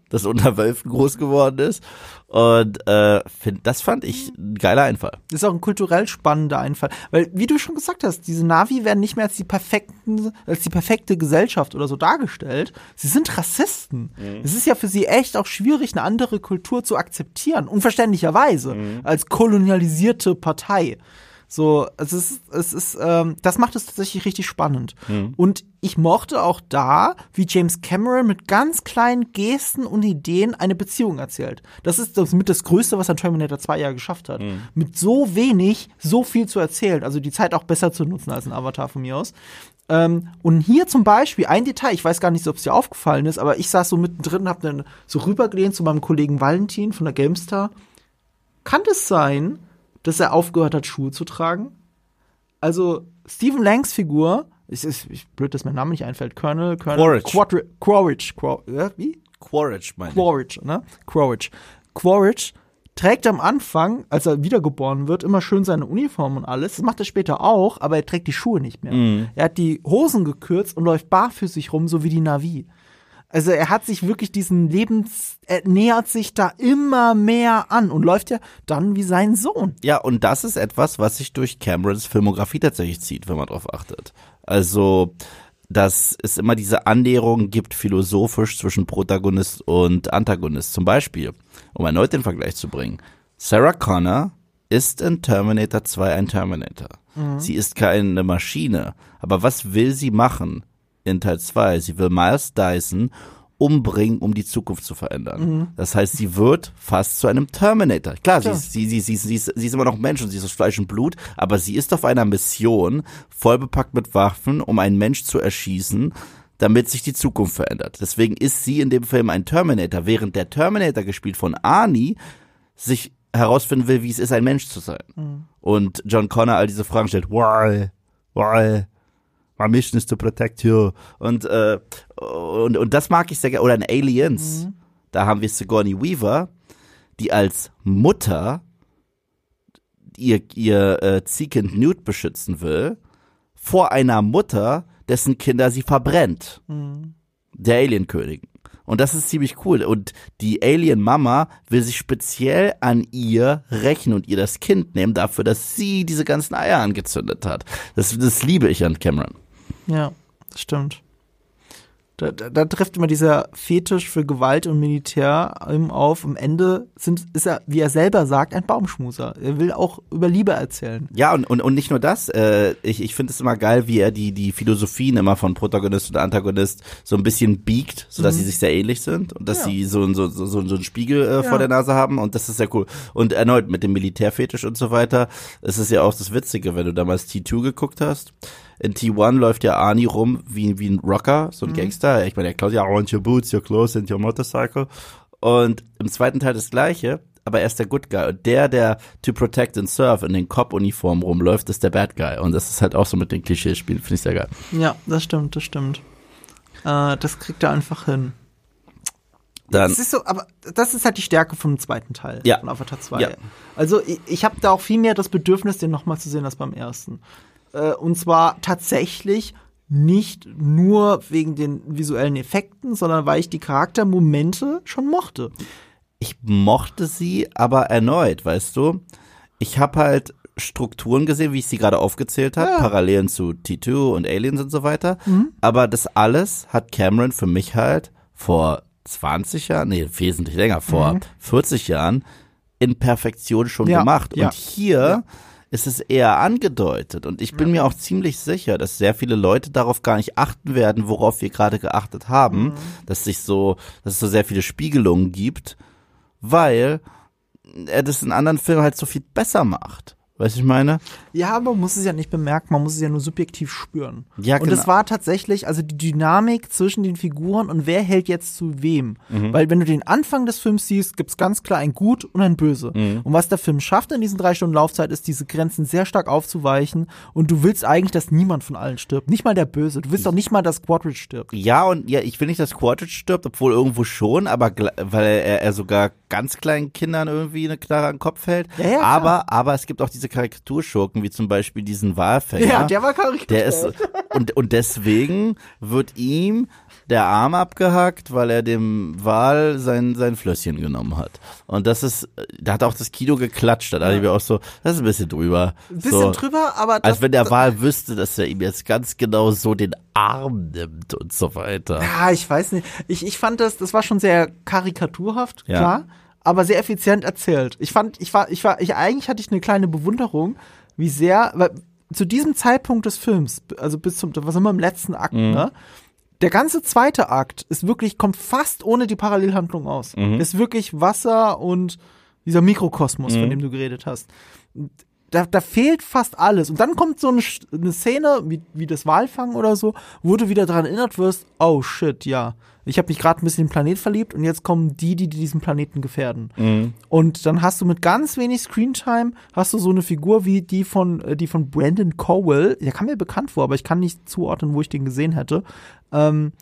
das unter Wölfen groß geworden ist. Und äh, find, das fand ich ein geiler Einfall. Das ist auch ein kulturell spannender Einfall. Weil, wie du schon gesagt hast, diese Navi werden nicht mehr als die perfekten, als die perfekte Gesellschaft oder so dargestellt. Sie sind Rassisten. Es ist ja für sie echt auch schwierig, eine andere Kultur zu akzeptieren. Unverständlicherweise. Als kolonialisierte Partei. So, es ist, es ist, ähm, das macht es tatsächlich richtig spannend. Und ich mochte auch da, wie James Cameron mit ganz kleinen Gesten und Ideen eine Beziehung erzählt. Das ist das mit das Größte, was ein Terminator 2 ja geschafft hat. Mit so wenig, so viel zu erzählen. Also die Zeit auch besser zu nutzen als ein Avatar von mir aus. Ähm, und hier zum Beispiel ein Detail, ich weiß gar nicht, ob es dir aufgefallen ist, aber ich saß so mittendrin, hab dann so rübergelehnt zu meinem Kollegen Valentin von der GameStar. Kann es sein, dass er aufgehört hat, Schuhe zu tragen? Also, Stephen Langs Figur, es ist ich, blöd, dass mein Name nicht einfällt, Colonel, Colonel Quaritch. Quaritch, Quar ja, wie? Quaritch, meine ich. Quaritch, ne? Quaritch. Quaritch trägt am Anfang, als er wiedergeboren wird, immer schön seine Uniform und alles. Das macht er später auch, aber er trägt die Schuhe nicht mehr. Er hat die Hosen gekürzt und läuft barfüßig rum, so wie die Navi. Also er hat sich wirklich diesen Lebens, er nähert sich da immer mehr an und läuft ja dann wie sein Sohn. Ja, und das ist etwas, was sich durch Camerons Filmografie tatsächlich zieht, wenn man drauf achtet. Also, dass es immer diese Annäherung gibt, philosophisch zwischen Protagonist und Antagonist. Zum Beispiel, um erneut den Vergleich zu bringen. Sarah Connor ist in Terminator 2 ein Terminator. Sie ist keine Maschine. Aber was will sie machen in Teil 2? Sie will Miles Dyson umbringen, um die Zukunft zu verändern. Das heißt, sie wird fast zu einem Terminator. Klar, sie, Klar. ist, sie, sie, sie, sie, ist, sie ist immer noch Mensch und sie ist aus Fleisch und Blut, aber sie ist auf einer Mission, voll bepackt mit Waffen, um einen Mensch zu erschießen, damit sich die Zukunft verändert. Deswegen ist sie in dem Film ein Terminator, während der Terminator, gespielt von Arnie, sich herausfinden will, wie es ist, ein Mensch zu sein. Und John Connor all diese Fragen stellt, why, why, my mission is to protect you. Und, äh, und, und das mag ich sehr gerne. Oder in Aliens, da haben wir Sigourney Weaver, die als Mutter ihr, ihr äh, Ziehkind Newt beschützen will, vor einer Mutter, dessen Kinder sie verbrennt. Der Alienkönigin. Und das ist ziemlich cool. Und die Alien-Mama will sich speziell an ihr rächen und ihr das Kind nehmen dafür, dass sie diese ganzen Eier angezündet hat. Das, das liebe ich an Cameron. Ja, das stimmt. Da, da, da trifft immer dieser Fetisch für Gewalt und Militär auf. Am Ende sind, ist er, wie er selber sagt, ein Baumschmuser. Er will auch über Liebe erzählen. Ja, und, und, und nicht nur das. Äh, ich ich finde es immer geil, wie er die, die Philosophien immer von Protagonist und Antagonist so ein bisschen biegt, sodass sie sich sehr ähnlich sind und dass Mhm. Ja. sie so, so, so, so, so einen Spiegel äh, vor Ja. der Nase haben. Und das ist sehr cool. Und erneut mit dem Militärfetisch und so weiter. Es ist ja auch das Witzige, wenn du damals T2 geguckt hast. In T1 läuft ja Arnie rum wie, wie ein Rocker, so ein Mhm. Gangster. Ich meine, der klaut ja, I want your boots, your clothes and your motorcycle. Und im zweiten Teil das Gleiche, aber er ist der Good Guy. Und der, der to protect and serve in den Cop-Uniformen rumläuft, ist der Bad Guy. Und das ist halt auch so mit den Klischees spielen, finde ich sehr geil. Ja, das stimmt, das stimmt. Äh, das kriegt er einfach hin. Dann, Das ist so, aber das ist halt die Stärke vom zweiten Teil Ja. von Avatar 2. Ja. Also ich, ich habe da auch viel mehr das Bedürfnis, den nochmal zu sehen als beim ersten. Äh, und zwar tatsächlich nicht nur wegen den visuellen Effekten, sondern weil ich die Charaktermomente schon mochte. ich mochte sie, aber erneut, weißt du, ich habe halt Strukturen gesehen, wie ich sie gerade aufgezählt habe, Ja. Parallelen zu T2 und Aliens und so weiter. Aber das alles hat Cameron für mich halt vor 20 Jahren, nee, wesentlich länger, vor 40 Jahren in Perfektion schon Ja, gemacht. ja. Und hier ist es eher angedeutet. Und ich bin mir auch ziemlich sicher, dass sehr viele Leute darauf gar nicht achten werden, worauf wir gerade geachtet haben, dass sich so, dass es so sehr viele Spiegelungen gibt, weil er das in anderen Filmen halt so viel besser macht. Weißt du, ich meine? Ja, aber man muss es ja nicht bemerken, man muss es ja nur subjektiv spüren. Ja, und genau. es war tatsächlich, also die Dynamik zwischen den Figuren und wer hält jetzt zu wem. Mhm. Weil wenn du den Anfang des Films siehst, gibt's ganz klar ein Gut und ein Böse. Mhm. Und was der Film schafft in diesen drei Stunden Laufzeit, ist diese Grenzen sehr stark aufzuweichen. Und du willst eigentlich, dass niemand von allen stirbt. Nicht mal der Böse. Du willst doch nicht mal, dass Quadridge stirbt. Ja, und ja, ich will nicht, dass Quadridge stirbt, obwohl irgendwo schon, aber weil er, er sogar ganz kleinen Kindern irgendwie eine Knarre an den Kopf hält. Ja, ja, klar. aber, aber es gibt auch diese Karikaturschurken, wie zum Beispiel diesen Walfänger. Ja, der war karikaturiert. Der ist, und, und deswegen wird ihm der Arm abgehackt, weil er dem Wal sein, sein Flösschen genommen hat. Und das ist, da hat auch das Kino geklatscht. Da dachte ich mir auch so, das ist ein bisschen drüber. Ein bisschen so, drüber, aber das, Als wenn der Wal wüsste, dass er ihm jetzt ganz genau so den Arm nimmt und so weiter. Ja, ich weiß nicht. Ich, ich fand das, das war schon sehr karikaturhaft, Ja. klar, aber sehr effizient erzählt. Ich fand, ich war, ich war, ich eigentlich hatte ich eine kleine Bewunderung, wie sehr, weil zu diesem Zeitpunkt des Films, also bis zum, was immer im letzten Akt, ne? Der ganze zweite Akt ist wirklich, kommt fast ohne die Parallelhandlung aus. Ist wirklich Wasser und dieser Mikrokosmos, von dem du geredet hast. Da, da fehlt fast alles. Und dann kommt so eine, eine Szene, wie, wie das Walfangen oder so, wo du wieder daran erinnert wirst, oh shit, ja. Ich habe mich gerade ein bisschen in den Planet verliebt und jetzt kommen die, die diesen Planeten gefährden. Und dann hast du mit ganz wenig Screentime, hast du so eine Figur wie die von, äh, die von Brandon Cowell, der kam mir bekannt vor, aber ich kann nicht zuordnen, wo ich den gesehen hätte, ähm,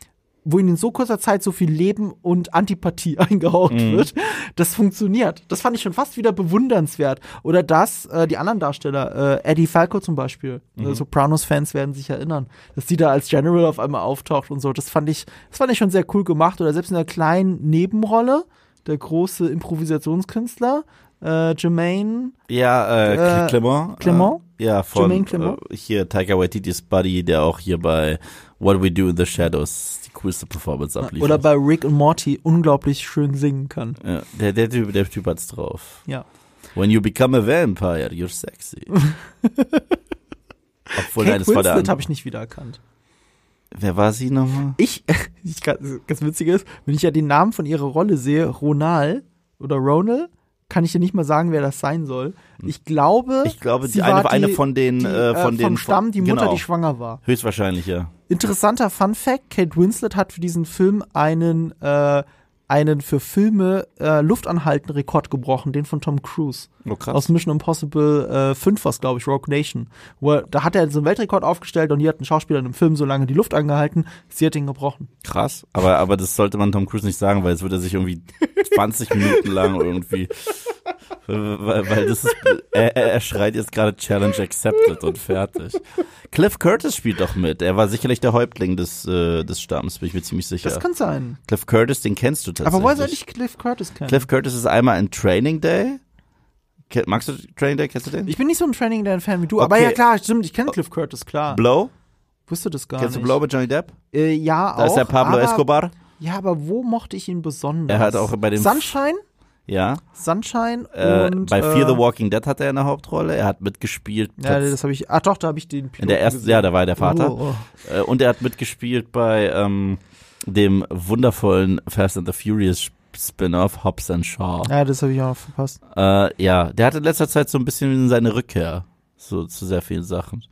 wo in so kurzer Zeit so viel Leben und Antipathie eingehaucht wird, das funktioniert. Das fand ich schon fast wieder bewundernswert. Oder das, äh, die anderen Darsteller, äh, Eddie Falco zum Beispiel, Mhm. äh, Sopranos-Fans werden sich erinnern, dass die da als General auf einmal auftaucht und so. Das fand ich, das fand ich schon sehr cool gemacht. Oder selbst in einer kleinen Nebenrolle, der große Improvisationskünstler, äh, Jermaine, Ja, äh, Äh, Clement. Clement? Ja, von? Äh, hier Taika Waititis Buddy, der auch hier bei What We Do in the Shadows die coolste Performance abliefert. oder bei Rick und Morty unglaublich schön singen kann. ja, der, der, Typ, der Typ hat's drauf. Ja. When you become a vampire, you're sexy. Obwohl, nein, Kate das war der Winslet habe ich nicht wiedererkannt. Wer war sie nochmal? Ich, ich ganz, ganz witzig ist, wenn ich ja den Namen von ihrer Rolle sehe, Ronal oder Ronal, kann ich dir nicht mal sagen, wer das sein soll. Ich glaube. Ich glaube, sie die eine, war eine von den, die, äh, von äh, den vom Stamm, die Mutter, genau. die schwanger war. Höchstwahrscheinlich, ja. Interessanter Fun Fact: Kate Winslet hat für diesen Film einen, äh, einen für Filme äh, Luftanhalten-Rekord gebrochen, den von Tom Cruise. Oh, krass. Aus Mission Impossible äh, 5 was glaube ich, Rogue Nation. Wo er, da hat er so einen Weltrekord aufgestellt und hier hat ein Schauspieler in einem Film so lange die Luft angehalten, sie hat ihn gebrochen. Krass, aber, aber das sollte man Tom Cruise nicht sagen, weil jetzt wird er sich irgendwie 20 Minuten lang irgendwie, weil, weil das ist, er, er schreit jetzt gerade Challenge accepted und fertig. Cliff Curtis spielt doch mit, er war sicherlich der Häuptling des, äh, des Stamms, bin ich mir ziemlich sicher. Das kann sein. Cliff Curtis, den kennst du tatsächlich. Aber woher soll ich Cliff Curtis kennen? Cliff Curtis ist einmal in Training Day. Magst du Training Day? Kennst du den? ich bin nicht so ein Training Day Fan wie du, aber Okay. ja klar, stimmt, ich kenne Cliff Curtis, klar. Blow? Wusste das gar Kennst du nicht. Blow mit Johnny Depp? Äh, ja, Da auch. ist der Pablo aber, Escobar. Ja, aber wo mochte ich ihn besonders? Er hat auch bei dem- Sunshine? Ja. Sunshine Äh, und bei Fear the äh, Walking Dead hat er eine Hauptrolle. Er hat mitgespielt. Ja, das habe ich. Ah, doch, da habe ich den in der ersten, gesehen. ja, da war er der Vater. Oh, oh. Äh, Und er hat mitgespielt bei ähm, dem wundervollen Fast and the Furious Spin-off Hobbs and Shaw. Ja, das habe ich auch noch verpasst. Äh, ja, der hatte in letzter Zeit so ein bisschen seine Rückkehr. So zu sehr vielen Sachen.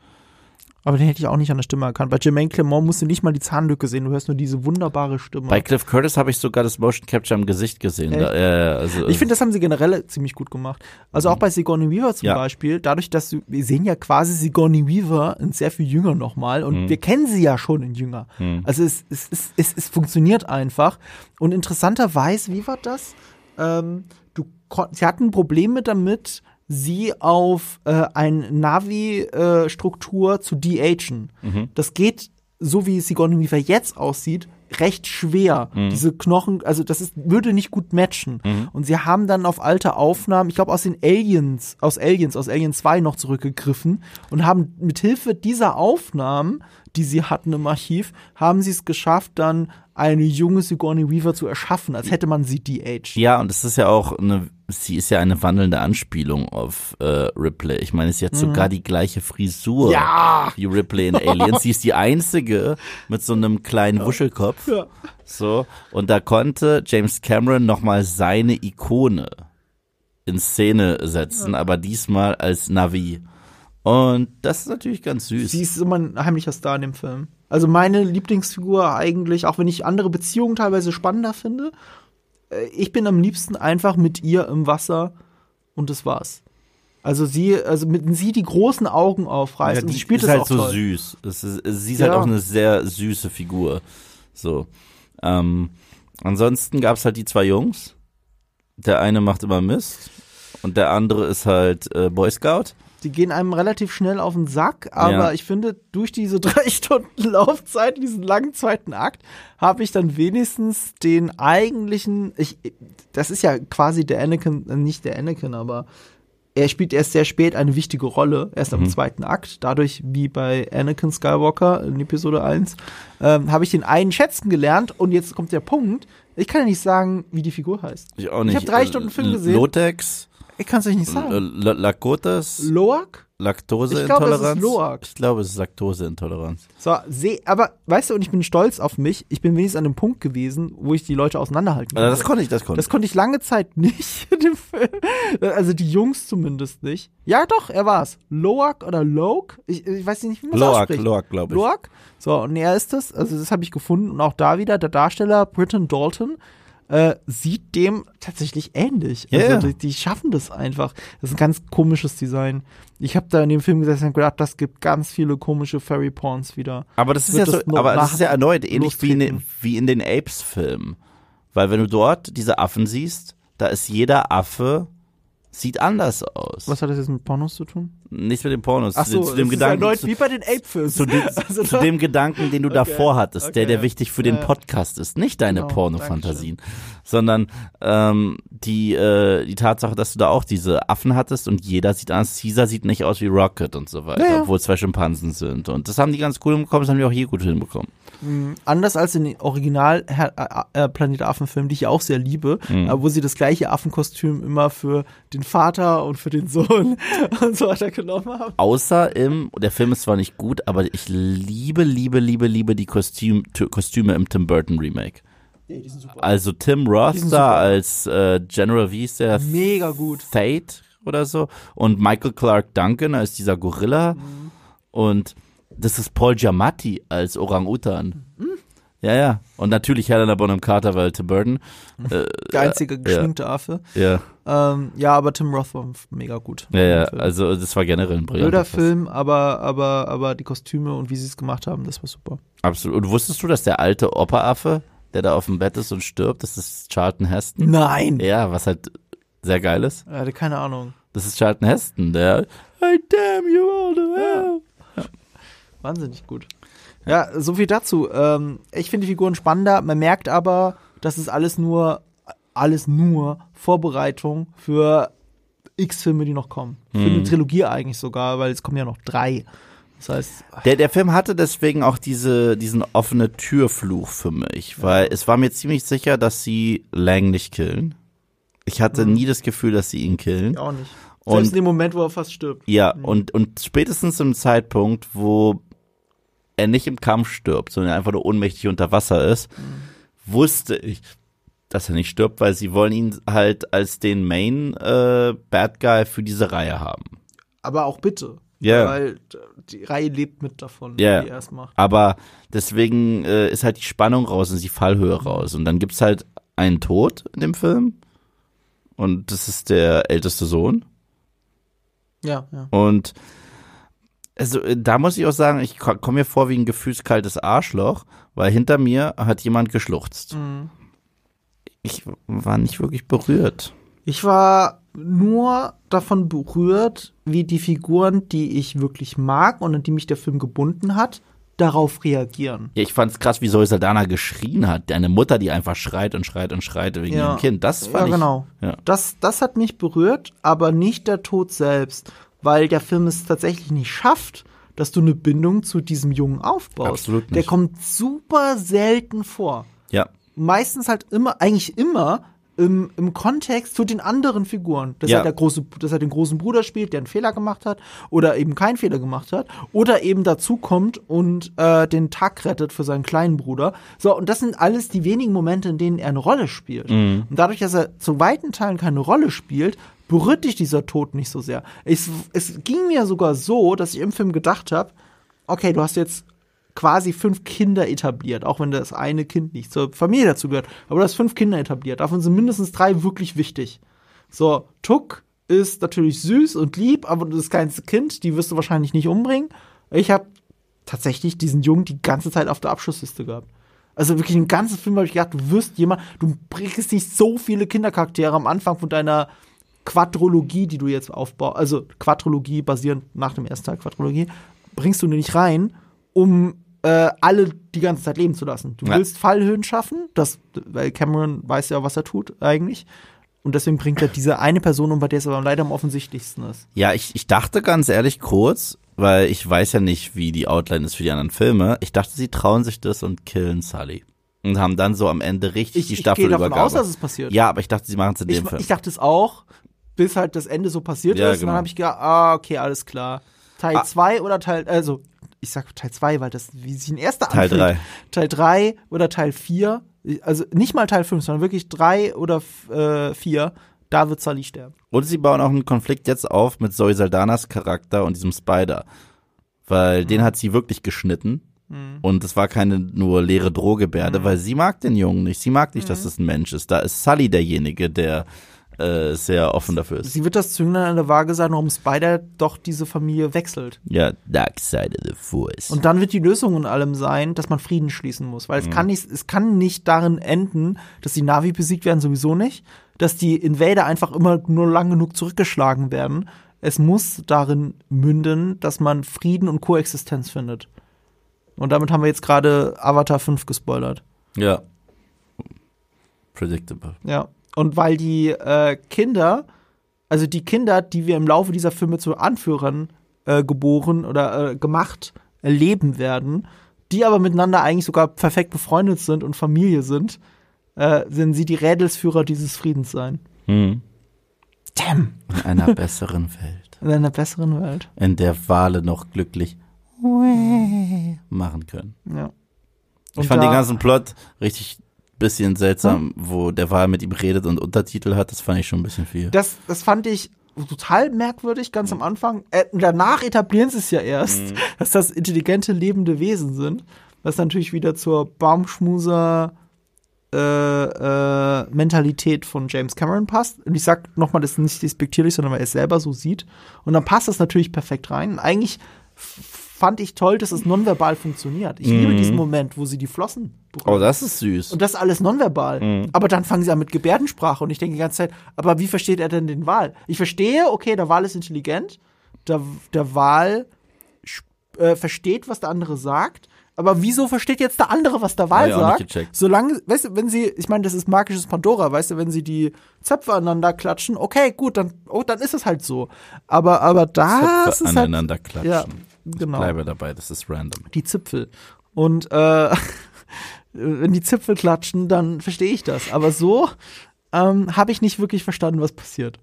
Aber den hätte ich auch nicht an der Stimme erkannt. Bei Jermaine Clement musst du nicht mal die Zahnlücke sehen, du hörst nur diese wunderbare Stimme. Bei Cliff Curtis habe ich sogar das Motion Capture im Gesicht gesehen. Da, äh, also, ich finde, das haben sie generell ziemlich gut gemacht. Also auch bei Sigourney Weaver zum Ja. Beispiel, dadurch, dass du, wir sehen ja quasi Sigourney Weaver in sehr viel jünger nochmal und wir kennen sie ja schon in jünger. Hm. Also es, es, es, es, es funktioniert einfach. Und interessanterweise, wie war das? Ähm, du, sie hatten Probleme damit, sie auf äh, ein Navi-Struktur zu de-agen. Das geht, so wie Sigourney Weaver jetzt aussieht, recht schwer. Diese Knochen, also das ist, würde nicht gut matchen. Und sie haben dann auf alte Aufnahmen, ich glaube aus den Aliens, aus Aliens, aus Alien 2 noch zurückgegriffen und haben mit Hilfe dieser Aufnahmen, die sie hatten im Archiv, haben sie es geschafft, dann eine junge Sigourney Weaver zu erschaffen, als hätte man sie de-aged. Ja, und es ist ja auch eine, sie ist ja eine wandelnde Anspielung auf äh, Ripley. Ich meine, sie hat sogar die gleiche Frisur Mhm. Ja. wie Ripley in Aliens. sie ist die einzige mit so einem kleinen Wuschelkopf. Ja. So, und da konnte James Cameron nochmal seine Ikone in Szene setzen, aber diesmal als Navi. Und das ist natürlich ganz süß. Sie ist immer ein heimlicher Star in dem Film. Also meine Lieblingsfigur eigentlich, auch wenn ich andere Beziehungen teilweise spannender finde, äh, ich bin am liebsten einfach mit ihr im Wasser und das war's. Also sie, also mit sie die großen Augen aufreißt Ja, und sie spielt ist es halt auch so toll. süß. Ist, sie ist Ja. halt auch eine sehr süße Figur. So. Ähm, ansonsten gab's halt die zwei Jungs. Der eine macht immer Mist und der andere ist halt äh, Boy Scout. Die gehen einem relativ schnell auf den Sack, aber Ja. ich finde, durch diese drei Stunden Laufzeit, diesen langen zweiten Akt, habe ich dann wenigstens den eigentlichen, ich, das ist ja quasi der Anakin, äh, nicht der Anakin, aber er spielt erst sehr spät eine wichtige Rolle, erst Mhm. am zweiten Akt. Dadurch, wie bei Anakin Skywalker in Episode 1, ähm, habe ich den einen schätzen gelernt und jetzt kommt der Punkt, ich kann ja nicht sagen, wie die Figur heißt. Ich auch nicht. Ich habe drei Äh, Stunden Film gesehen. Lotex, Ich kann es euch nicht sagen. L- Lakotas, Loak? Laktoseintoleranz. Ich glaube, es ist Loak. Ich glaube, es ist Laktoseintoleranz. So, seh, aber weißt du, und ich bin stolz auf mich, ich bin wenigstens an dem Punkt gewesen, wo ich die Leute auseinanderhalten Also konnte. das konnte ich, das konnte Das konnte ich lange Zeit nicht in dem Film. Also die Jungs zumindest nicht. Ja, doch, er war's. Loak oder Loak? Ich, ich weiß nicht, wie man ich. das Loak, ausspricht. Loak, glaube ich. Loak? So, und er ist es. Also das habe ich gefunden. Und auch da wieder, der Darsteller Britton Dalton äh, sieht dem tatsächlich ähnlich. Also ja. die, die schaffen das einfach. Das ist ein ganz komisches Design. Ich habe da in dem Film gesessen und gedacht, das gibt ganz viele komische Fairy Porns wieder. Aber das ist ja so, das noch aber das ist ja erneut ähnlich wie in, den, wie in den Apes-Filmen. Weil wenn du dort diese Affen siehst, da ist jeder Affe sieht anders aus. Was hat das jetzt mit Pornos zu tun? Nichts mit den Pornos. Ach so, zu, dem Gedanken, erneut zu, wie bei den Ape-Films. zu, dem, Also zu dem Gedanken, den du davor hattest, der okay. der wichtig für den Ja. Podcast ist, nicht deine Genau, Pornofantasien, sondern ähm, die äh, die Tatsache, dass du da auch diese Affen hattest und jeder sieht anders. Caesar sieht nicht aus wie Rocket und so weiter, Ja, obwohl es zwei Schimpansen sind. Und das haben die ganz cool hinbekommen, das haben die auch hier gut hinbekommen. Mhm. Anders als in den Original äh, äh, Planet Affen-Film, die ich auch sehr liebe, Mhm. äh, wo sie das gleiche Affenkostüm immer für den Vater und für den Sohn und so weiter genommen haben. Außer im, der Film ist zwar nicht gut, aber ich liebe, liebe, liebe, liebe die Kostüm, Kostüme im Tim Burton Remake. die sind super. Also Tim Roth sind da als äh, General, wie hieß der? Mega gut. Fate oder so. Und Michael Clark Duncan als dieser Gorilla. Mhm. Und das ist Paul Giamatti als Orang-Utan. Mhm. Ja, ja. Und natürlich Helena Bonham Carter, weil Tim Burton. Äh, Der einzige geschminkte Affe. ja, Ähm, ja, aber Tim Roth war mega gut. ja, ja. Also das war generell ein brillanter Blöder Film. Film, aber, aber, aber die Kostüme und wie sie es gemacht haben, das war super. Absolut. Und wusstest du, dass der alte Opa-Affe, der da auf dem Bett ist und stirbt, das ist Charlton Heston? Nein! Ja, was halt sehr geil ist. Er hatte keine Ahnung. Das ist Charlton Heston, der I damn you all the hell. Wahnsinnig gut. Ja, so viel dazu. Ähm, ich finde die Figuren spannender. Man merkt aber, dass es alles nur, alles nur Vorbereitung für x Filme, die noch kommen. Für Mhm. eine Trilogie eigentlich sogar, weil es kommen ja noch drei. Das heißt, Der, der Film hatte deswegen auch diese, diesen offene Türfluch für mich, weil es war mir ziemlich sicher, dass sie Lang nicht killen. Ich hatte nie das Gefühl, dass sie ihn killen. ich auch nicht. Und- Selbst in dem Moment, wo er fast stirbt. Ja, und, und spätestens im Zeitpunkt, wo er nicht im Kampf stirbt, sondern einfach nur ohnmächtig unter Wasser ist, wusste ich, dass er nicht stirbt, weil sie wollen ihn halt als den Main äh, Bad Guy für diese Reihe haben. Aber auch bitte. Ja. Weil die Reihe lebt mit davon, Ja. die er es macht. Aber deswegen äh, ist halt die Spannung raus und die Fallhöhe raus. Und dann gibt's halt einen Tod in dem Film. Und das ist der älteste Sohn. Ja, ja. Und also äh, da muss ich auch sagen, ich komme mir vor wie ein gefühlskaltes Arschloch, weil hinter mir hat jemand geschluchzt. Mhm. Ich war nicht wirklich berührt. Ich war nur davon berührt, wie die Figuren, die ich wirklich mag und an die mich der Film gebunden hat, darauf reagieren. Ja, ich fand's krass, wie Zoe Saldana geschrien hat. Deine Mutter, die einfach schreit und schreit und schreit wegen Ja. ihrem Kind. Das Ja, fand ich. genau. Ja. Das, das hat mich berührt, aber nicht der Tod selbst, weil der Film es tatsächlich nicht schafft, dass du eine Bindung zu diesem Jungen aufbaust. Absolut nicht. Der kommt super selten vor. Ja. meistens halt immer, eigentlich immer im, im Kontext zu den anderen Figuren. Dass Ja. er der große, dass er den großen Bruder spielt, der einen Fehler gemacht hat oder eben keinen Fehler gemacht hat oder eben dazu kommt und äh, den Tag rettet für seinen kleinen Bruder. So, und das sind alles die wenigen Momente, in denen er eine Rolle spielt. Und dadurch, dass er zu weiten Teilen keine Rolle spielt, berührt dich dieser Tod nicht so sehr. Es, es ging mir sogar so, dass ich im Film gedacht habe, okay, du hast jetzt quasi fünf Kinder etabliert, auch wenn das eine Kind nicht zur Familie dazu gehört. Aber du hast fünf Kinder etabliert. Davon sind mindestens drei wirklich wichtig. So, Tuck ist natürlich süß und lieb, aber das kleinste Kind, die wirst du wahrscheinlich nicht umbringen. Ich habe tatsächlich diesen Jungen die ganze Zeit auf der Abschussliste gehabt. Also wirklich den ganzen Film habe ich gedacht, du wirst jemand, du bringst nicht so viele Kindercharaktere am Anfang von deiner Quadrologie, die du jetzt aufbaust, also Quadrologie basierend nach dem ersten Teil Quadrologie, bringst du nicht rein, um äh, alle die ganze Zeit leben zu lassen. Du Ja. willst Fallhöhen schaffen, das, weil Cameron weiß ja, was er tut eigentlich. Und deswegen bringt er diese eine Person um, bei der es aber leider am offensichtlichsten ist. Ja, ich, ich dachte ganz ehrlich kurz, weil ich weiß ja nicht, wie die Outline ist für die anderen Filme. Ich dachte, sie trauen sich das und killen Sully. Und haben dann so am Ende richtig Ich, die ich gehe Staffel davon aus, dass es passiert. Ja, aber ich dachte, sie machen es in ich, dem Film. ich dachte es auch, bis halt das Ende so passiert Ja, ist. Und genau. dann habe ich gedacht, ah, okay, alles klar. Teil Ah. 2 oder Teil, also, ich sag Teil 2, weil das, wie sich ein erster Teil anfühlt. drei. Teil 3 oder Teil 4, also nicht mal Teil 5, sondern wirklich 3 oder 4, da wird Sully sterben. Und sie bauen auch einen Konflikt jetzt auf mit Zoe Saldanas Charakter und diesem Spider. Weil den hat sie wirklich geschnitten. Und es war keine nur leere Drohgebärde, weil sie mag den Jungen nicht. Sie mag nicht, dass es ein Mensch ist. Da ist Sully derjenige, der äh, sehr offen dafür ist. Sie wird das Zünglein an der Waage sein, warum Spider doch diese Familie wechselt. Ja, Dark Side of the Force. Und dann wird die Lösung in allem sein, dass man Frieden schließen muss. Weil es kann nicht, es kann nicht darin enden, dass die Navi besiegt werden, sowieso nicht. dass die Invader einfach immer nur lang genug zurückgeschlagen werden. Es muss darin münden, dass man Frieden und Koexistenz findet. Und damit haben wir jetzt gerade Avatar 5 gespoilert. Ja. Predictable. Ja. Und weil die äh, Kinder, also die Kinder, die wir im Laufe dieser Filme zu Anführern äh, geboren oder äh, gemacht erleben werden, die aber miteinander eigentlich sogar perfekt befreundet sind und Familie sind, äh, sind sie die Rädelsführer dieses Friedens sein. Hm. Damn. In einer besseren Welt. In einer besseren Welt. In der Wale noch glücklich machen können. Ja. Ich Und fand da- den ganzen Plot richtig bisschen seltsam, wo der Wal mit ihm redet und Untertitel hat. Das fand ich schon ein bisschen viel. Das, das fand ich total merkwürdig, ganz am Anfang. Äh, danach etablieren sie es ja erst, Mhm. dass das intelligente, lebende Wesen sind. Was natürlich wieder zur Baumschmuser äh, äh, Mentalität von James Cameron passt. Und ich sag nochmal, das ist nicht despektierlich, sondern weil er es selber so sieht. Und dann passt das natürlich perfekt rein. Und eigentlich fand ich toll, dass es nonverbal funktioniert. Ich liebe Mhm. diesen Moment, wo sie die Flossen berühren. Oh, das ist süß. Und das alles nonverbal. Mhm. Aber dann fangen sie an mit Gebärdensprache und ich denke die ganze Zeit, aber wie versteht er denn den Wal? Ich verstehe, okay, der Wal ist intelligent, der, der Wal äh, versteht, was der andere sagt, aber wieso versteht jetzt der andere, was der Wal nicht sagt? Solange, weißt du, wenn sie, ich meine, das ist magisches Pandora, weißt du, wenn sie die Zöpfe aneinander klatschen, okay, gut, dann, oh, dann ist es halt so. Aber, aber das Zöpfe ist halt, aneinander klatschen. ja, Ich genau bleibe dabei, das ist random. die Zipfel. Und äh, wenn die Zipfel klatschen, dann verstehe ich das. Aber so ähm, habe ich nicht wirklich verstanden, was passiert.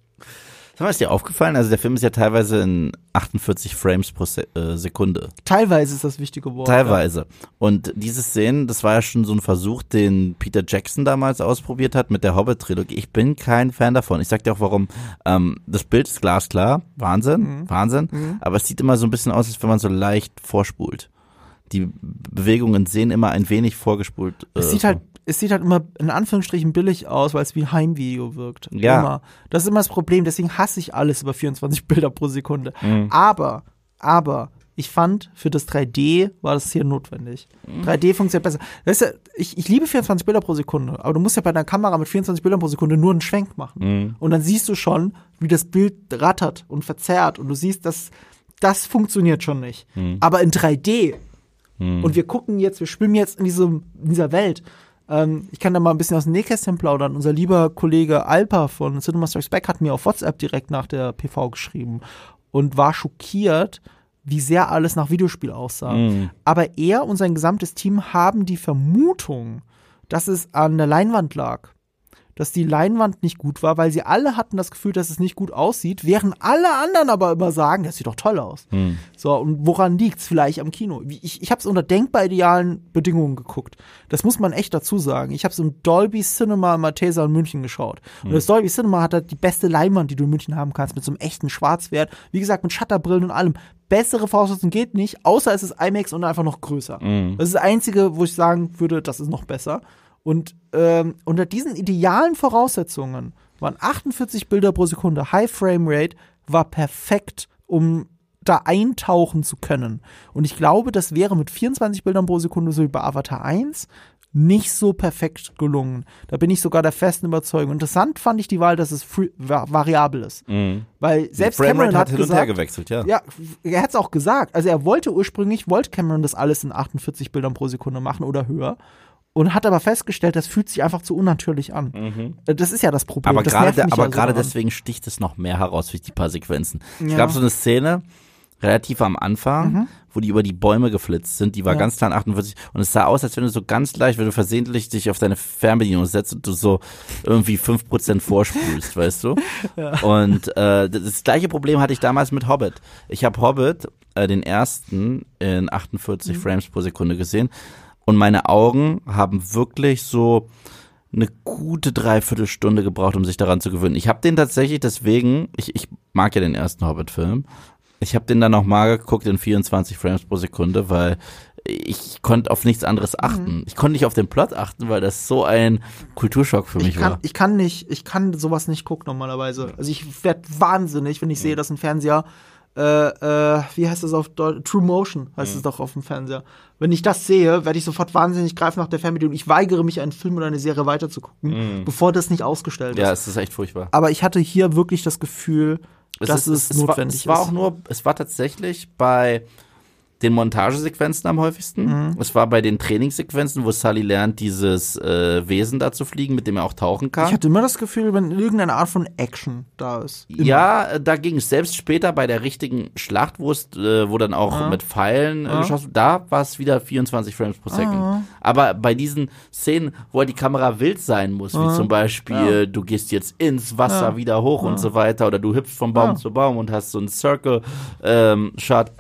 Sag mal, ist dir aufgefallen? Also der Film ist ja teilweise in 48 Frames pro Se äh, Sekunde. Teilweise ist das wichtige Wort. Teilweise. Und diese Szenen, das war ja schon so ein Versuch, den Peter Jackson damals ausprobiert hat mit der Hobbit-Trilogie. Ich bin kein Fan davon. Ich sag dir auch warum. Ähm, das Bild ist glasklar. Wahnsinn. Mhm. Wahnsinn. Aber es sieht immer so ein bisschen aus, als wenn man so leicht vorspult. Die Bewegungen sehen immer ein wenig vorgespult. Ja. Es äh, sieht halt, es sieht halt immer in Anführungsstrichen billig aus, weil es wie ein Heimvideo wirkt. Ja. Immer. Das ist immer das Problem. Deswegen hasse ich alles über 24 Bilder pro Sekunde. Mhm. Aber, aber ich fand, für das 3D war das hier notwendig. Mhm. 3D funktioniert besser. Weißt du, ich, ich liebe 24 Bilder pro Sekunde, aber du musst ja bei deiner Kamera mit 24 Bildern pro Sekunde nur einen Schwenk machen. Mhm. Und dann siehst du schon, wie das Bild rattert und verzerrt. Und du siehst, dass das funktioniert schon nicht. Mhm. Aber in 3D. Und wir gucken jetzt, wir schwimmen jetzt in, diesem, in dieser Welt. Ähm, ich kann da mal ein bisschen aus dem Nähkästchen plaudern. Unser lieber Kollege Alpa von Cinema Strikes Back hat mir auf WhatsApp direkt nach der PV geschrieben und war schockiert, wie sehr alles nach Videospiel aussah. Mhm. Aber er und sein gesamtes Team haben die Vermutung, dass es an der Leinwand lag. Dass die Leinwand nicht gut war, weil sie alle hatten das Gefühl, dass es nicht gut aussieht, während alle anderen aber immer sagen, das sieht doch toll aus. Mhm. So, und woran liegt's? Vielleicht am Kino. Ich, ich habe es unter denkbar idealen Bedingungen geguckt. Das muss man echt dazu sagen. Ich habe es im Dolby Cinema in Malteser in München geschaut. Und das Dolby Cinema hat halt die beste Leinwand, die du in München haben kannst, mit so einem echten Schwarzwert. Wie gesagt, mit Shutterbrillen und allem. Bessere Voraussetzung geht nicht, außer es ist IMAX und einfach noch größer. Das ist das Einzige, wo ich sagen würde, das ist noch besser. Und ähm, unter diesen idealen Voraussetzungen waren 48 Bilder pro Sekunde, High Frame Rate, war perfekt, um da eintauchen zu können. Und ich glaube, das wäre mit 24 Bildern pro Sekunde, so wie bei Avatar 1, nicht so perfekt gelungen. Da bin ich sogar der festen Überzeugung. Interessant fand ich die Wahl, dass es free, variabel ist. Mhm. Weil selbst Cameron hat, hat hin und her gewechselt, ja. ja, er hat es auch gesagt. Also er wollte ursprünglich, wollte Cameron das alles in 48 Bildern pro Sekunde machen oder höher. Und hat aber festgestellt, das fühlt sich einfach zu unnatürlich an. Äh, Das ist ja das Problem. Mhm. Aber das gerade aber ja gerade daran. deswegen sticht es noch mehr heraus durch die paar Sequenzen. Es Ja. gab so eine Szene relativ am Anfang, wo die über die Bäume geflitzt sind. Die war Ja. ganz klar in 48 und es sah aus, als wenn du so ganz leicht, wenn du versehentlich dich auf deine Fernbedienung setzt und du so irgendwie 5% vorspulst, weißt du? Und äh, das gleiche Problem hatte ich damals mit Hobbit. Ich habe Hobbit, äh, den ersten, in 48 Frames pro Sekunde gesehen und meine Augen haben wirklich so eine gute Dreiviertelstunde gebraucht, um sich daran zu gewöhnen. Ich habe den tatsächlich deswegen, ich, ich mag ja den ersten Hobbit-Film, ich habe den dann nochmal geguckt in 24 Frames pro Sekunde, weil ich konnte auf nichts anderes achten. Ich konnte nicht auf den Plot achten, weil das so ein Kulturschock für mich ich kann, war. ich kann nicht, ich kann sowas nicht gucken normalerweise. Also ich werde wahnsinnig, wenn ich sehe, dass ein Fernseher äh, äh, wie heißt das auf Deutsch? True Motion heißt es doch auf dem Fernseher. Wenn ich das sehe, werde ich sofort wahnsinnig greifen nach der Fernbedienung. Ich weigere mich, einen Film oder eine Serie weiterzugucken, bevor das nicht ausgestellt Ja, ist. es ist echt furchtbar. Aber ich hatte hier wirklich das Gefühl, dass ist- es, es war, notwendig es war ist. auch nur, es war tatsächlich bei den Montagesequenzen am häufigsten. Mhm. Es war bei den Trainingssequenzen, wo Sully lernt, dieses äh, Wesen da zu fliegen, mit dem er auch tauchen kann. ich hatte immer das Gefühl, wenn irgendeine Art von Action da ist. Immer. Ja, da ging es selbst später bei der richtigen Schlacht, wo es, äh, wo dann auch Ah. mit Pfeilen äh, Ah. geschossen, da war es wieder 24 Frames pro Second. Ah. Aber bei diesen Szenen, wo halt die Kamera wild sein muss, wie zum Beispiel, du gehst jetzt ins Wasser Ja. wieder hoch und so weiter, oder du hüpfst vom Baum zu Baum und hast so einen Circle-Shot,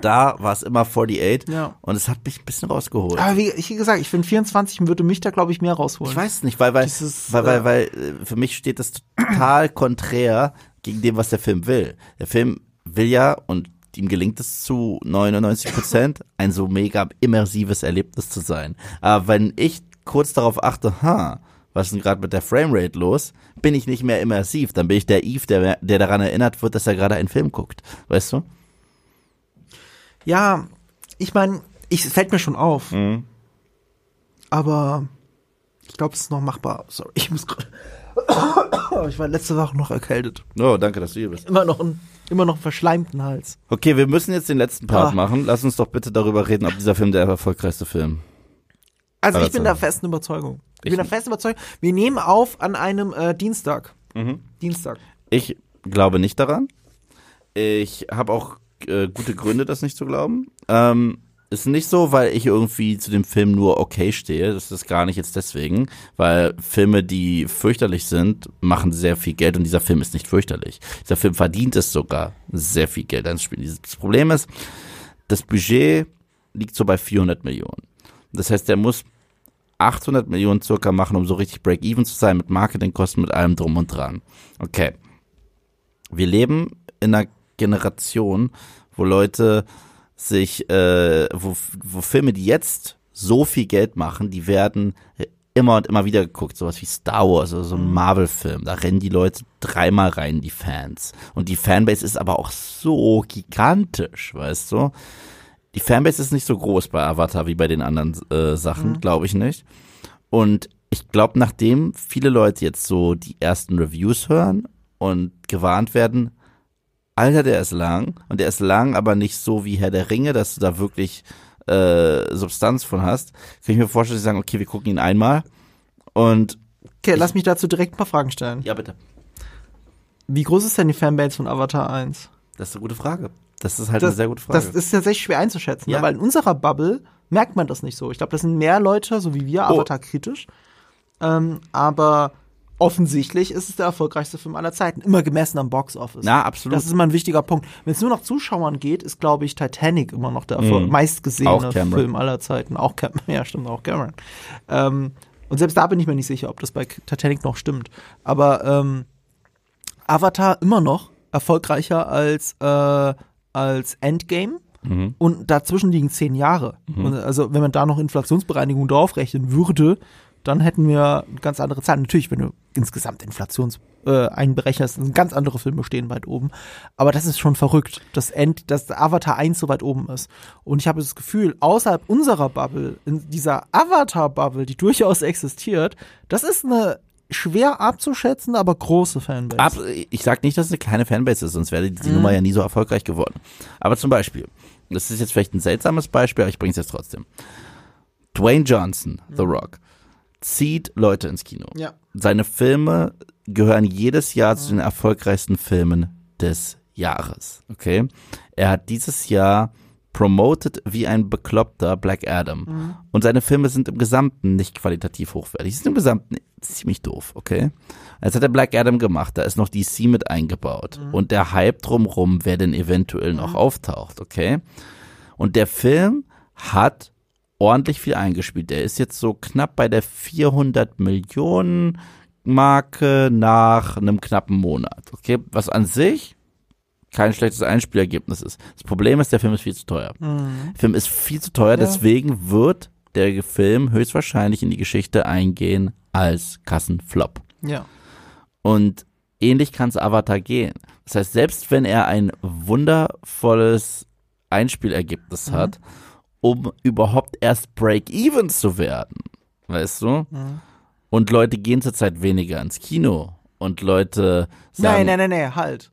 da war es immer 48 Ja. und es hat mich ein bisschen rausgeholt. Aber wie wie gesagt, ich finde 24 würde mich da, glaube ich, mehr rausholen. Ich weiß nicht, weil, weil, Dieses, weil, weil, äh, weil äh, für mich steht das total konträr gegen dem, was der Film will. Der Film will ja, und ihm gelingt es zu 99 Prozent, ein so mega immersives Erlebnis zu sein. Aber wenn ich kurz darauf achte, ha, was ist denn gerade mit der Framerate los, bin ich nicht mehr immersiv. Dann bin ich der Eve, der, der daran erinnert wird, dass er gerade einen Film guckt. Weißt du? Ja, ich meine, es fällt mir schon auf. Mhm. Aber ich glaube, es ist noch machbar. Sorry, ich muss gerade. ich war letzte Woche noch erkältet. Oh, danke, dass du hier bist. Immer noch, ein, immer noch einen verschleimten Hals. Okay, wir müssen jetzt den letzten Part Ah. machen. Lass uns doch bitte darüber reden, ob dieser Film der erfolgreichste Film. Also ich bin so. der festen Überzeugung. Ich, Ich bin der festen Überzeugung. Wir nehmen auf an einem äh, Dienstag. Mhm. Dienstag. Ich glaube nicht daran. Ich habe auch äh, gute Gründe, das nicht zu glauben. Ähm, ist nicht so, weil ich irgendwie zu dem Film nur okay stehe. Das ist gar nicht jetzt deswegen, weil Filme, die fürchterlich sind, machen sehr viel Geld und dieser Film ist nicht fürchterlich. Dieser Film verdient es sogar, sehr viel Geld einzuspielen. Das Problem ist, das Budget liegt so bei 400 Millionen. Das heißt, der muss 800 Millionen circa machen, um so richtig Break-Even zu sein mit Marketingkosten, mit allem drum und dran. Okay. Wir leben in einer Generation, wo Leute sich, äh, wo, wo Filme, die jetzt so viel Geld machen, die werden immer und immer wieder geguckt. Sowas wie Star Wars oder so ein Marvel-Film. Da rennen die Leute dreimal rein, die Fans. Und die Fanbase ist aber auch so gigantisch, weißt du? Die Fanbase ist nicht so groß bei Avatar wie bei den anderen äh, Sachen, glaube ich nicht. Und ich glaube, nachdem viele Leute jetzt so die ersten Reviews hören und gewarnt werden, Alter, der ist lang und der ist lang, aber nicht so wie Herr der Ringe, dass du da wirklich äh, Substanz von hast, kann ich mir vorstellen, dass sie sagen, okay, wir gucken ihn einmal und Okay, lass mich dazu direkt ein paar Fragen stellen. ja bitte, Wie groß ist denn die Fanbase von Avatar 1? das ist eine gute Frage. Das ist halt eine sehr gute Frage. Das ist tatsächlich schwer einzuschätzen, Ja. ne? weil in unserer Bubble merkt man das nicht so. Ich glaube, das sind mehr Leute, so wie wir, Oh. Avatar kritisch. Ähm, aber offensichtlich ist es der erfolgreichste Film aller Zeiten, immer gemessen am Box Office. Na, absolut. Das ist immer ein wichtiger Punkt. Wenn es nur nach Zuschauern geht, ist, glaube ich, Titanic immer noch der Mhm. meistgesehene. Film aller Zeiten. Auch Cameron. Ja, stimmt, auch Cameron. Ähm, und selbst da bin ich mir nicht sicher, ob das bei Titanic noch stimmt. Aber ähm, Avatar immer noch erfolgreicher als, äh, als Endgame. Mhm. Und dazwischen liegen zehn Jahre. Und also wenn man da noch Inflationsbereinigung draufrechnen würde, dann hätten wir ganz andere Zahlen. Natürlich, wenn du insgesamt Inflations äh, einberechnest, sind ganz andere Filme stehen weit oben. Aber das ist schon verrückt, dass, End, dass Avatar 1 so weit oben ist. Und ich habe das Gefühl, außerhalb unserer Bubble, in dieser Avatar-Bubble, die durchaus existiert, das ist eine schwer abzuschätzen, aber große Fanbase. Ab, ich sag nicht, dass es eine kleine Fanbase ist, sonst wäre die, die Mhm. Nummer ja nie so erfolgreich geworden. Aber zum Beispiel, das ist jetzt vielleicht ein seltsames Beispiel, aber ich bringe es jetzt trotzdem. Dwayne Johnson, The Rock, zieht Leute ins Kino. Mhm. ja. Seine Filme gehören jedes Jahr zu den erfolgreichsten Filmen des Jahres. Okay? Er hat dieses Jahr promoted wie ein bekloppter Black Adam. Und seine Filme sind im Gesamten nicht qualitativ hochwertig. Sie sind im Gesamten ziemlich doof, okay? Jetzt hat er Black Adam gemacht, da ist noch DC mit eingebaut. Und der Hype drumrum, wer denn eventuell noch auftaucht, okay? Und der Film hat ordentlich viel eingespielt. Der ist jetzt so knapp bei der 400 Millionen Marke nach einem knappen Monat. Okay, was an sich kein schlechtes Einspielergebnis ist. Das Problem ist, der Film ist viel zu teuer. Der Film ist viel zu teuer, Ja. deswegen wird der Film höchstwahrscheinlich in die Geschichte eingehen als Kassenflop. Ja. Und ähnlich kann es Avatar gehen. Das heißt, selbst wenn er ein wundervolles Einspielergebnis Mhm. hat, um überhaupt erst Break-Even zu werden, weißt du? Mhm. Und Leute gehen zurzeit weniger ins Kino und Leute sagen, Nein, nein, nein, nein, halt.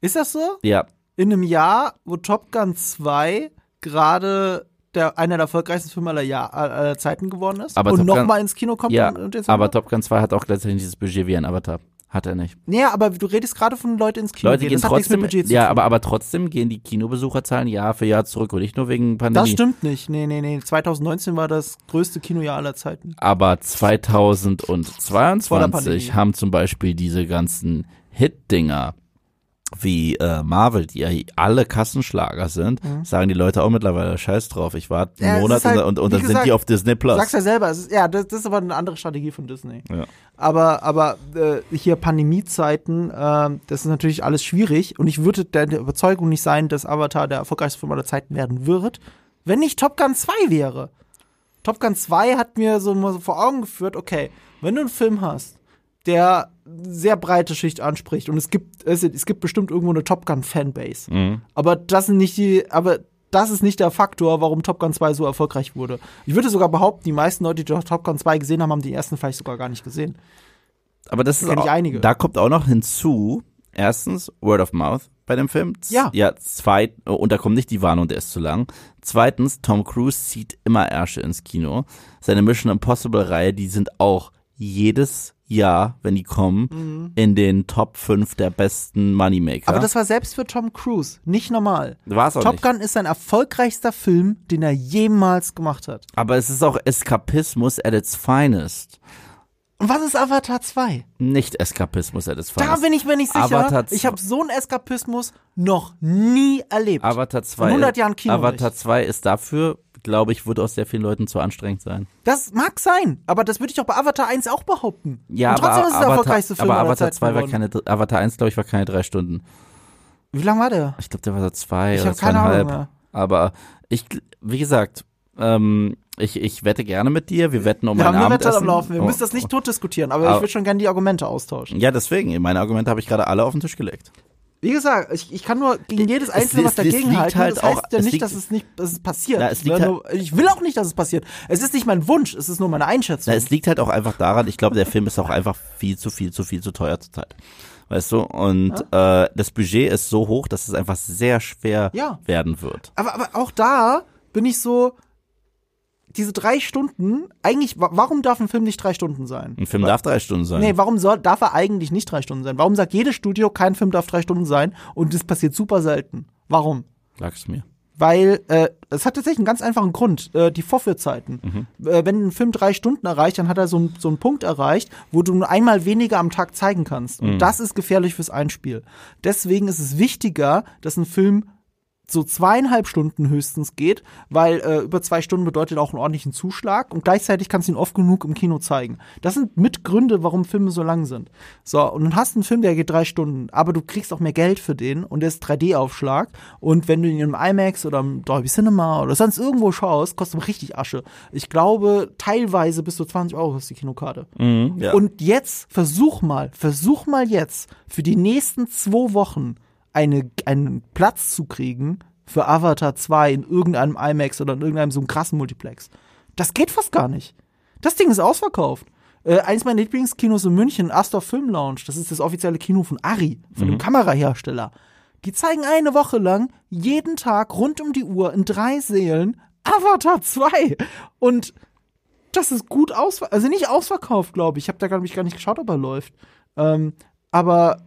Ist das so? ja, In einem Jahr, wo Top Gun 2 gerade der, einer der erfolgreichsten Filme aller, Jahr, aller Zeiten geworden ist Aber und nochmal ins Kino kommt. ja, und, und aber? Top Gun 2 hat auch gleichzeitig dieses Budget wie ein Avatar. Hat er nicht. Ja, aber du redest gerade von Leute ins Kino Leute gehen Das hat nichts mit trotzdem, ja, aber, aber trotzdem gehen die Kinobesucherzahlen Jahr für Jahr zurück und nicht nur wegen Pandemie. Das stimmt nicht. Nee, nee, nee. 2019 war das größte Kinojahr aller Zeiten. Aber Vor der 2022 Pandemie. haben zum Beispiel diese ganzen Hit-Dinger wie äh, Marvel, die ja alle Kassenschlager sind, sagen die Leute auch mittlerweile Scheiß drauf. Ich warte Mhm. Ja, einen es Monat halt, und, und, dann sind gesagt, die auf Disney Plus. Sagst ja selber, ist, ja, das, das ist aber eine andere Strategie von Disney. Ja. Aber, aber äh, hier Pandemiezeiten, äh, das ist natürlich alles schwierig und ich würde der Überzeugung nicht sein, dass Avatar der erfolgreichste Film aller Zeiten werden wird, wenn nicht Top Gun 2 wäre. Top Gun 2 hat mir so mal so vor Augen geführt, okay, wenn du einen Film hast, der sehr breite Schicht anspricht und es gibt es, es gibt bestimmt irgendwo eine Top Gun Fanbase. Mhm. Aber das sind nicht die aber das ist nicht der Faktor, warum Top Gun 2 so erfolgreich wurde. Ich würde sogar behaupten, die meisten Leute, die Top Gun 2 gesehen haben, haben die ersten vielleicht sogar gar nicht gesehen. Aber das ist Kenn ich auch, einige. da kommt auch noch hinzu, erstens Word of Mouth bei dem Film. Ja. Ja, zweit, und da kommt nicht die Warnung, der ist zu lang. Zweitens, Tom Cruise zieht immer Ärsche ins Kino. Seine Mission Impossible Reihe, die sind auch jedes Jahr, wenn die kommen, in den Top 5 der besten Moneymaker. Mhm. Aber das war selbst für Tom Cruise nicht normal. war's auch Top nicht. Gun ist sein erfolgreichster Film, den er jemals gemacht hat. Aber es ist auch Eskapismus at its finest. Und was ist Avatar 2? Nicht Eskapismus at its Da finest. bin ich mir nicht sicher. Avatar ich habe so einen Eskapismus noch nie erlebt. Avatar 2. 100 Jahren Kino Avatar 2 ist dafür, glaube ich, wird aus sehr vielen Leuten zu anstrengend sein. Das mag sein, aber das würde ich doch bei Avatar 1 auch behaupten. Ja, Und trotzdem aber, ist es der Avatar, erfolgreichste Film aber Avatar Zeiten 2 war keine, Avatar 1, glaube ich, war keine drei Stunden. Wie lang war der? Ich glaube, der war so zwei Ich oder habe keine Ahnung zweieinhalb. mehr. Aber ich, wie gesagt, ähm, ich, ich wette gerne mit dir. Wir wetten um Wir ein haben Wette Abendessen. am Laufen. Wir Oh, müssen das nicht tot diskutieren, aber, Aber- ich würde schon gerne die Argumente austauschen. Ja, deswegen. Meine Argumente habe ich gerade alle auf den Tisch gelegt. Wie gesagt, ich, ich kann nur gegen jedes Es- einzelne was es- es dagegen halten. halt das heißt auch- ja nicht, liegt- dass es nicht dass es passiert. Na, es liegt Ja, halt- ich will auch nicht, dass es passiert. Es ist nicht mein Wunsch, es ist nur meine Einschätzung. Na, es liegt halt auch einfach daran, ich glaube, der Film ist auch einfach viel zu viel zu viel zu teuer zurzeit. Weißt du? Und äh, das Budget ist so hoch, dass es einfach sehr schwer Ja. werden wird. aber, aber auch da bin ich so, diese drei Stunden, eigentlich, wa- warum darf ein Film nicht drei Stunden sein? Ein Film darf drei Stunden sein. Nee, warum soll, darf er eigentlich nicht drei Stunden sein? Warum sagt jedes Studio, kein Film darf drei Stunden sein und das passiert super selten? Warum? Sag's mir. Weil äh, es hat tatsächlich einen ganz einfachen Grund, äh, die Vorführzeiten. Äh, wenn ein Film drei Stunden erreicht, dann hat er so, einen- so einen Punkt erreicht, wo du nur einmal weniger am Tag zeigen kannst. Und das ist gefährlich fürs Einspiel. Deswegen ist es wichtiger, dass ein Film so zweieinhalb Stunden höchstens geht, weil äh, über zwei Stunden bedeutet auch einen ordentlichen Zuschlag und gleichzeitig kannst du ihn oft genug im Kino zeigen. Das sind Mitgründe, warum Filme so lang sind. So, und dann hast du einen Film, der geht drei Stunden, aber du kriegst auch mehr Geld für den und der ist 3D-Aufschlag und wenn du ihn im IMAX oder im Dolby Cinema oder sonst irgendwo schaust, kostet richtig Asche. Ich glaube, teilweise bis zu 20 Euro ist die Kinokarte. Mhm, ja. Und jetzt versuch mal, versuch mal jetzt für die nächsten zwei Wochen eine, einen Platz zu kriegen für Avatar 2 in irgendeinem IMAX oder in irgendeinem so einem krassen Multiplex. Das geht fast gar nicht. Das Ding ist ausverkauft. Äh, eins meiner Lieblingskinos in München, Astor Film Lounge, das ist das offizielle Kino von Ari, von dem Kamerahersteller. Die zeigen eine Woche lang jeden Tag rund um die Uhr in drei Sälen Avatar 2. Und das ist gut ausverkauft. Also nicht ausverkauft, glaube ich. Ich habe da, glaube ich, gar nicht geschaut, ob er läuft. Ähm, aber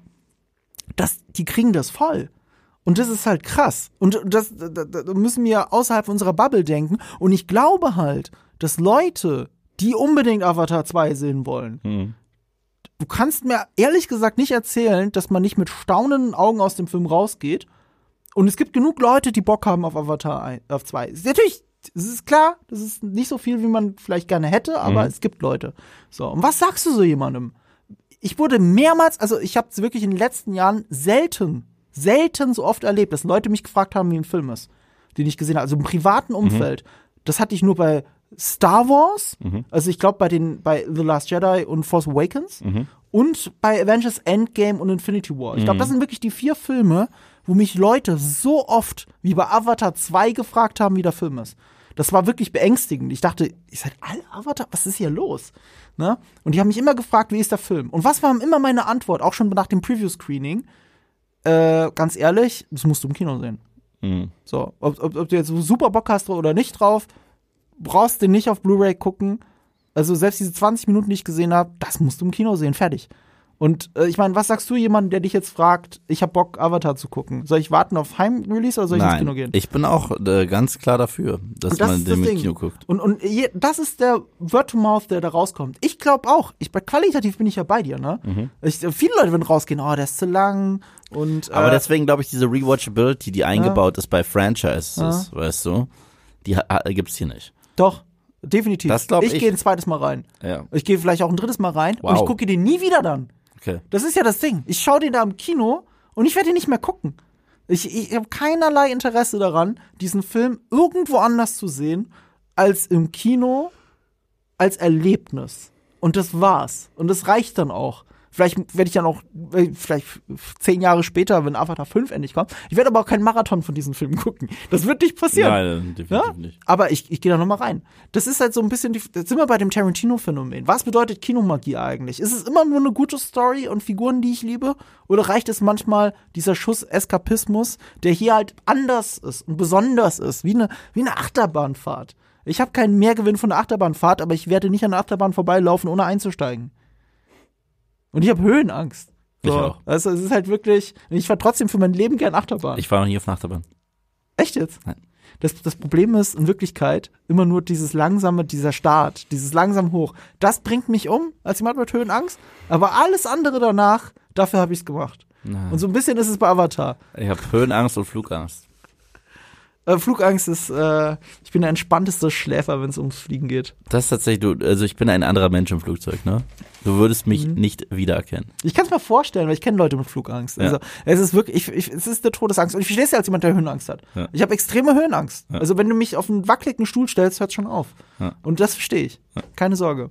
das, die kriegen das voll. Und das ist halt krass. Und das, da, da müssen wir außerhalb unserer Bubble denken. Und ich glaube halt, dass Leute, die unbedingt Avatar 2 sehen wollen, Mhm. du kannst mir ehrlich gesagt nicht erzählen, dass man nicht mit staunenden Augen aus dem Film rausgeht. Und es gibt genug Leute, die Bock haben auf Avatar 1, auf 2. Ist Natürlich, es ist klar, das ist nicht so viel, wie man vielleicht gerne hätte, aber Mhm. es gibt Leute. So, und was sagst du so jemandem? Ich wurde mehrmals, also ich habe es wirklich in den letzten Jahren selten, selten so oft erlebt, dass Leute mich gefragt haben, wie ein Film ist, den ich gesehen habe. Also im privaten Umfeld. Das hatte ich nur bei Star Wars, also ich glaube bei den bei The Last Jedi und Force Awakens und bei Avengers Endgame und Infinity War. Ich glaube, das sind wirklich die vier Filme, wo mich Leute so oft wie bei Avatar 2 gefragt haben, wie der Film ist. Das war wirklich beängstigend. Ich dachte, ihr seid alle Avatar? Was ist hier los? Ne? Und die haben mich immer gefragt, wie ist der Film? Und was war immer meine Antwort, auch schon nach dem Preview-Screening? Äh, ganz ehrlich, das musst du im Kino sehen. Mhm. So, ob, ob, ob du jetzt super Bock hast oder nicht drauf, brauchst du nicht auf Blu-ray gucken. Also selbst diese 20 Minuten, die ich gesehen habe, das musst du im Kino sehen, fertig. Und äh, ich meine, was sagst du jemandem, der dich jetzt fragt, ich hab Bock, Avatar zu gucken? Soll ich warten auf Heimrelease oder soll ich ins Kino gehen? ich bin auch äh, ganz klar dafür, dass Und das man den das im. Kino guckt. Und, und je, das ist der Word to Mouth, der da rauskommt. Ich glaube auch. Ich, qualitativ bin ich ja bei dir, ne? Mhm. Ich, viele Leute werden rausgehen, oh, der ist zu lang. Und, Aber äh, deswegen glaube ich, diese Rewatchability, die eingebaut ist bei Franchises, weißt du, die ha- gibt's hier nicht. Doch, definitiv. Das ich ich. gehe ein zweites Mal rein. Ja, Ich gehe vielleicht auch ein drittes Mal rein und Wow. ich gucke den nie wieder dann. Okay. Das ist ja das Ding. Ich schaue den da im Kino und ich werde ihn nicht mehr gucken. Ich, ich habe keinerlei Interesse daran, diesen Film irgendwo anders zu sehen, als im Kino, als Erlebnis. Und das war's. Und das reicht dann auch. Vielleicht werde ich dann auch, äh, vielleicht zehn Jahre später, wenn Avatar 5 endlich kommt. Ich werde aber auch keinen Marathon von diesen Filmen gucken. Das wird nicht passieren. Nein, definitiv Ja? nicht. Aber ich, ich gehe da nochmal rein. Das ist halt so ein bisschen, die, jetzt sind wir bei dem Tarantino-Phänomen. Was bedeutet Kinomagie eigentlich? Ist es immer nur eine gute Story und Figuren, die ich liebe? Oder reicht es manchmal dieser Schuss Eskapismus, der hier halt anders ist und besonders ist, wie eine, wie eine Achterbahnfahrt? Ich habe keinen Mehrgewinn von der Achterbahnfahrt, aber ich werde nicht an der Achterbahn vorbeilaufen, ohne einzusteigen. Und ich habe Höhenangst. Ich auch. Also es ist halt wirklich, ich fahre trotzdem für mein Leben gern Achterbahn. Ich war noch nie auf Nachterbahn. Echt jetzt? Nein. Das, das Problem ist in Wirklichkeit immer nur dieses langsame, dieser Start, dieses langsam hoch. Das bringt mich um als jemand mit Höhenangst. Aber alles andere danach, dafür habe ich es gemacht. Nein. Und so ein bisschen ist es bei Avatar. Ich habe Höhenangst und Flugangst. Äh, Flugangst ist, äh, ich bin der entspannteste Schläfer, wenn es ums Fliegen geht. Das ist tatsächlich, du, also ich bin ein anderer Mensch im Flugzeug, ne? Du würdest mich Mhm. nicht wiedererkennen. Ich kann es mir vorstellen, weil ich kenne Leute mit Flugangst. Ja. Also es ist wirklich, ich, ich, es ist eine Todesangst. Und ich verstehe es ja als jemand, der Höhenangst hat. Ja. Ich habe extreme Höhenangst. Ja. Also wenn du mich auf einen wackeligen Stuhl stellst, hört schon auf. Und das verstehe ich. Keine Sorge.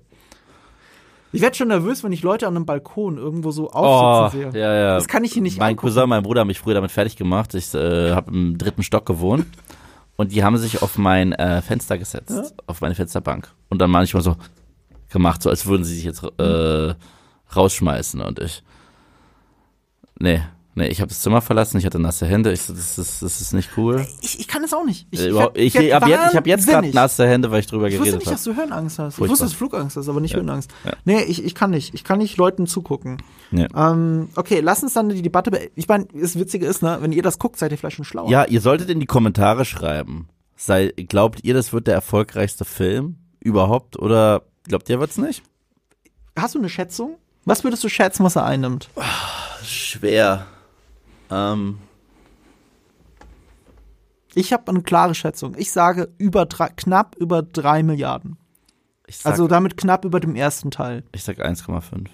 Ich werde schon nervös, wenn ich Leute an einem Balkon irgendwo so aufsitzen sehe. Oh, ja, ja. Das kann ich hier nicht Mein angucken. Cousin, mein Bruder haben mich früher damit fertig gemacht. Ich äh, habe im dritten Stock gewohnt und die haben sich auf mein äh, Fenster gesetzt, Ja. auf meine Fensterbank und dann manchmal so gemacht, so als würden sie sich jetzt äh, rausschmeißen und ich nee, nee, ich habe das Zimmer verlassen, ich hatte nasse Hände, ich so, das ist das ist nicht cool. Ich, ich kann das auch nicht. Ich, Äh, ich werd hab jetzt, ich habe jetzt gerade nasse Hände, weil ich drüber Ich wusste geredet nicht, habe. dass du Höhenangst hast. Ich Furchtbar. wusste, dass du Flugangst hast, aber nicht Ja. Höhenangst. Ja. Nee, ich, ich kann nicht. Ich kann nicht Leuten zugucken. Nee. Ähm, okay, lass uns dann die Debatte. be- Ich meine, das Witzige ist, ne, wenn ihr das guckt, seid ihr vielleicht schon schlauer. Ja, ihr solltet in die Kommentare schreiben. Sei, glaubt ihr, das wird der erfolgreichste Film überhaupt oder glaubt ihr wird's nicht? Hast du eine Schätzung? Was würdest du schätzen, was er einnimmt? Schwer. Ähm, Ich habe eine klare Schätzung. Ich sage über drei, knapp über drei Milliarden. ich sag, Also damit knapp über dem ersten Teil. ich sag 1,5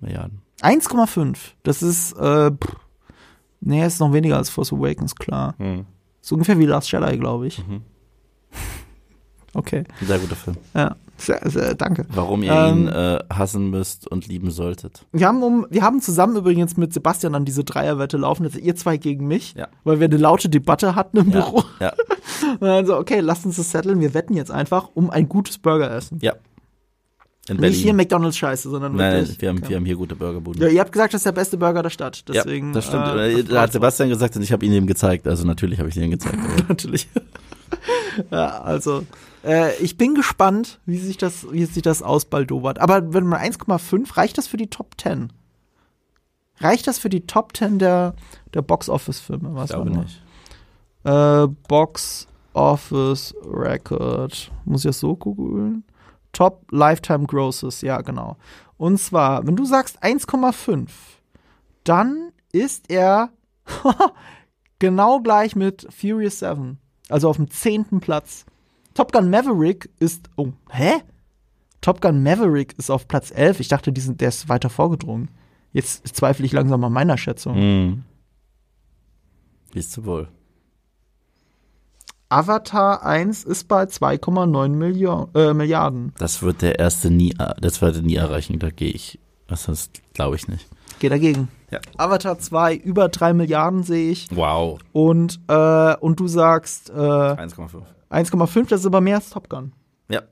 Milliarden. 1,5. Das ist, äh, pff, nee, ist noch weniger als Force Awakens, klar. Hm. So ungefähr wie Last Jedi, glaube ich. Mhm. Okay, Sehr guter Film. ja, sehr, sehr, danke. Warum ihr Ähm, ihn äh, hassen müsst und lieben solltet. Wir haben, um, wir haben zusammen übrigens mit Sebastian an diese Dreierwette laufen, also ihr zwei gegen mich, Ja. weil wir eine laute Debatte hatten im Ja, Büro. ja, Und dann so, okay, lasst uns das setteln, wir wetten jetzt einfach um ein gutes Burger essen. ja. In Nicht hier Berlin. McDonalds Scheiße, sondern Nein, wirklich. wir haben, okay. wir haben hier gute Burgerbuden. Ja, ihr habt gesagt, das ist der beste Burger der Stadt. Deswegen. ja, das stimmt. Äh, Äh, da hat Sebastian gesagt und ich habe ihn ihm gezeigt. Also natürlich habe ich ihn gezeigt. natürlich. ja, also äh, ich bin gespannt, wie sich das, wie sich das ausbaldobert. Aber wenn man 1,5 reicht das für die Top 10? Reicht das für die Top 10 der, der Box Office Filme? Was ich glaube nicht. Äh, Box Office Record. Muss ich das so googeln? Top Lifetime Grosses, ja, genau. Und zwar, wenn du sagst 1,5, dann ist er genau gleich mit Furious 7. Also auf dem zehnten Platz. Top Gun Maverick ist. Oh, hä? Top Gun Maverick ist auf Platz 11. Ich dachte, die sind, der ist weiter vorgedrungen. Jetzt zweifle ich langsam an meiner Schätzung. Hm. Wie ist zu wohl? Avatar 1 ist bei 2,9 Millio- äh, Milliarden. Das wird der erste nie, äh, das wird er nie erreichen. Da gehe ich Das ist, glaube ich nicht. Geh dagegen. Ja. Avatar 2, über 3 Milliarden sehe ich. Wow. Und, äh, und du sagst äh, 1,5. 1,5, das ist aber mehr als Top Gun. Ja,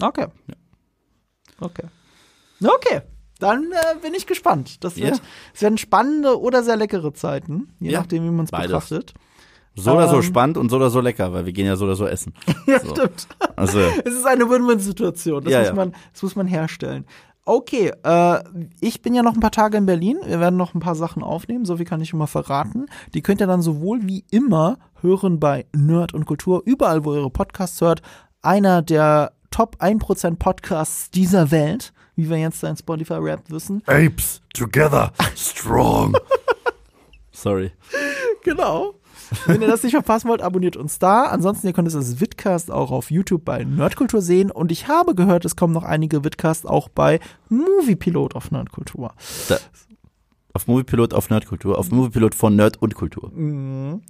Okay. Okay. Okay. Dann äh, bin ich gespannt. Das wird, Ja. es werden spannende oder sehr leckere Zeiten, je Ja, nachdem, wie man es betrachtet. so oder so Ähm. spannend und so oder so lecker, weil wir gehen ja so oder so essen. Ja, So. stimmt. Also, Es ist eine Win-Win-Situation. Das, Ja, muss ja. Man, das muss man herstellen. Okay, äh, ich bin ja noch ein paar Tage in Berlin. Wir werden noch ein paar Sachen aufnehmen, so viel kann ich schon mal verraten. Die könnt ihr dann sowohl wie immer hören bei Nerd und Kultur, überall, wo ihr ihre Podcasts hört. Einer der Top 1% Podcasts dieser Welt, wie wir jetzt in Spotify Rap wissen. Apes together strong. Sorry. Genau. Wenn ihr das nicht verpassen wollt, abonniert uns da. Ansonsten, ihr könnt es als Vidcast auch auf YouTube bei Nerdkultur sehen. Und ich habe gehört, es kommen noch einige Vidcasts auch bei Moviepilot auf Nerdkultur. Da, auf Moviepilot auf Nerdkultur, auf Moviepilot von Nerd und Kultur.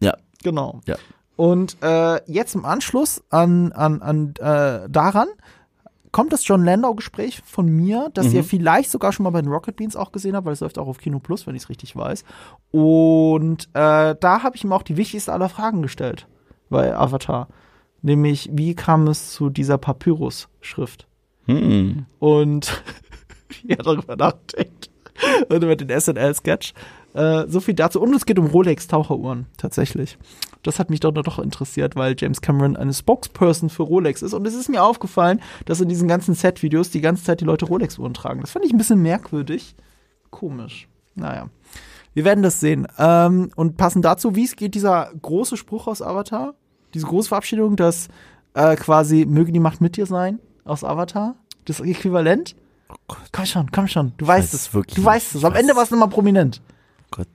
Ja, Genau. ja. Und äh, jetzt im Anschluss an, an, an äh, daran kommt das John Landau-Gespräch von mir, das ihr vielleicht sogar schon mal bei den Rocket Beans auch gesehen habt, weil es läuft auch auf Kino Plus, wenn ich es richtig weiß. Und äh, da habe ich ihm auch die wichtigste aller Fragen gestellt bei Avatar. Nämlich, wie kam es zu dieser Papyrus-Schrift? Hm. Und wie er darüber nachdenkt. Und über den SNL-Sketch. Äh, so viel dazu. Und es geht um Rolex-Taucheruhren, tatsächlich. Das hat mich doch doch interessiert, weil James Cameron eine Spokesperson für Rolex ist. Und es ist mir aufgefallen, dass in diesen ganzen Set-Videos die ganze Zeit die Leute Rolex-Uhren tragen. Das fand ich ein bisschen merkwürdig. Komisch. Naja. Wir werden das sehen. Ähm, und passend dazu, wie geht dieser große Spruch aus Avatar? Diese große Verabschiedung, dass äh, quasi möge die Macht mit dir sein aus Avatar? Das Äquivalent? Oh Komm schon, komm schon. Du weißt weiß es. es wirklich Du weißt es. Am Ende es. war es nochmal prominent. Gott.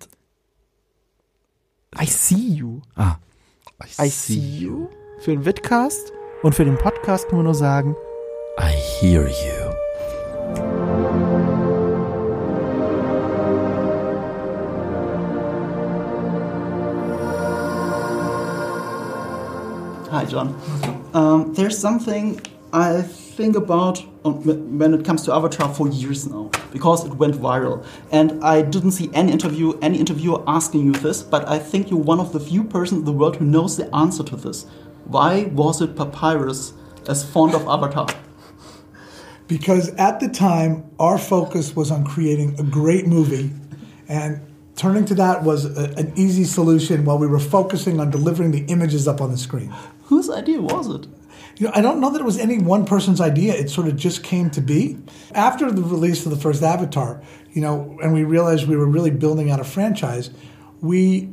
I see you. Ah. I see you. Für den Vidcast und für den Podcast können wir nur sagen, I hear you. Hi, John. Um, there's something I think about um, on- when it comes to Avatar for years now because it went viral, and I didn't see any interview, any interviewer asking you this. But I think you're one of the few persons in the world who knows the answer to this. Why was it Papyrus as fond of Avatar? because at the time our focus was on creating a great movie and turning to that was a, an easy solution while we were focusing on delivering the images up on the screen Whose idea was it? You know i don't know that it was any one person's idea. It sort of just came to be. After the release of the first avatar you know and we realized we were really building out a franchise we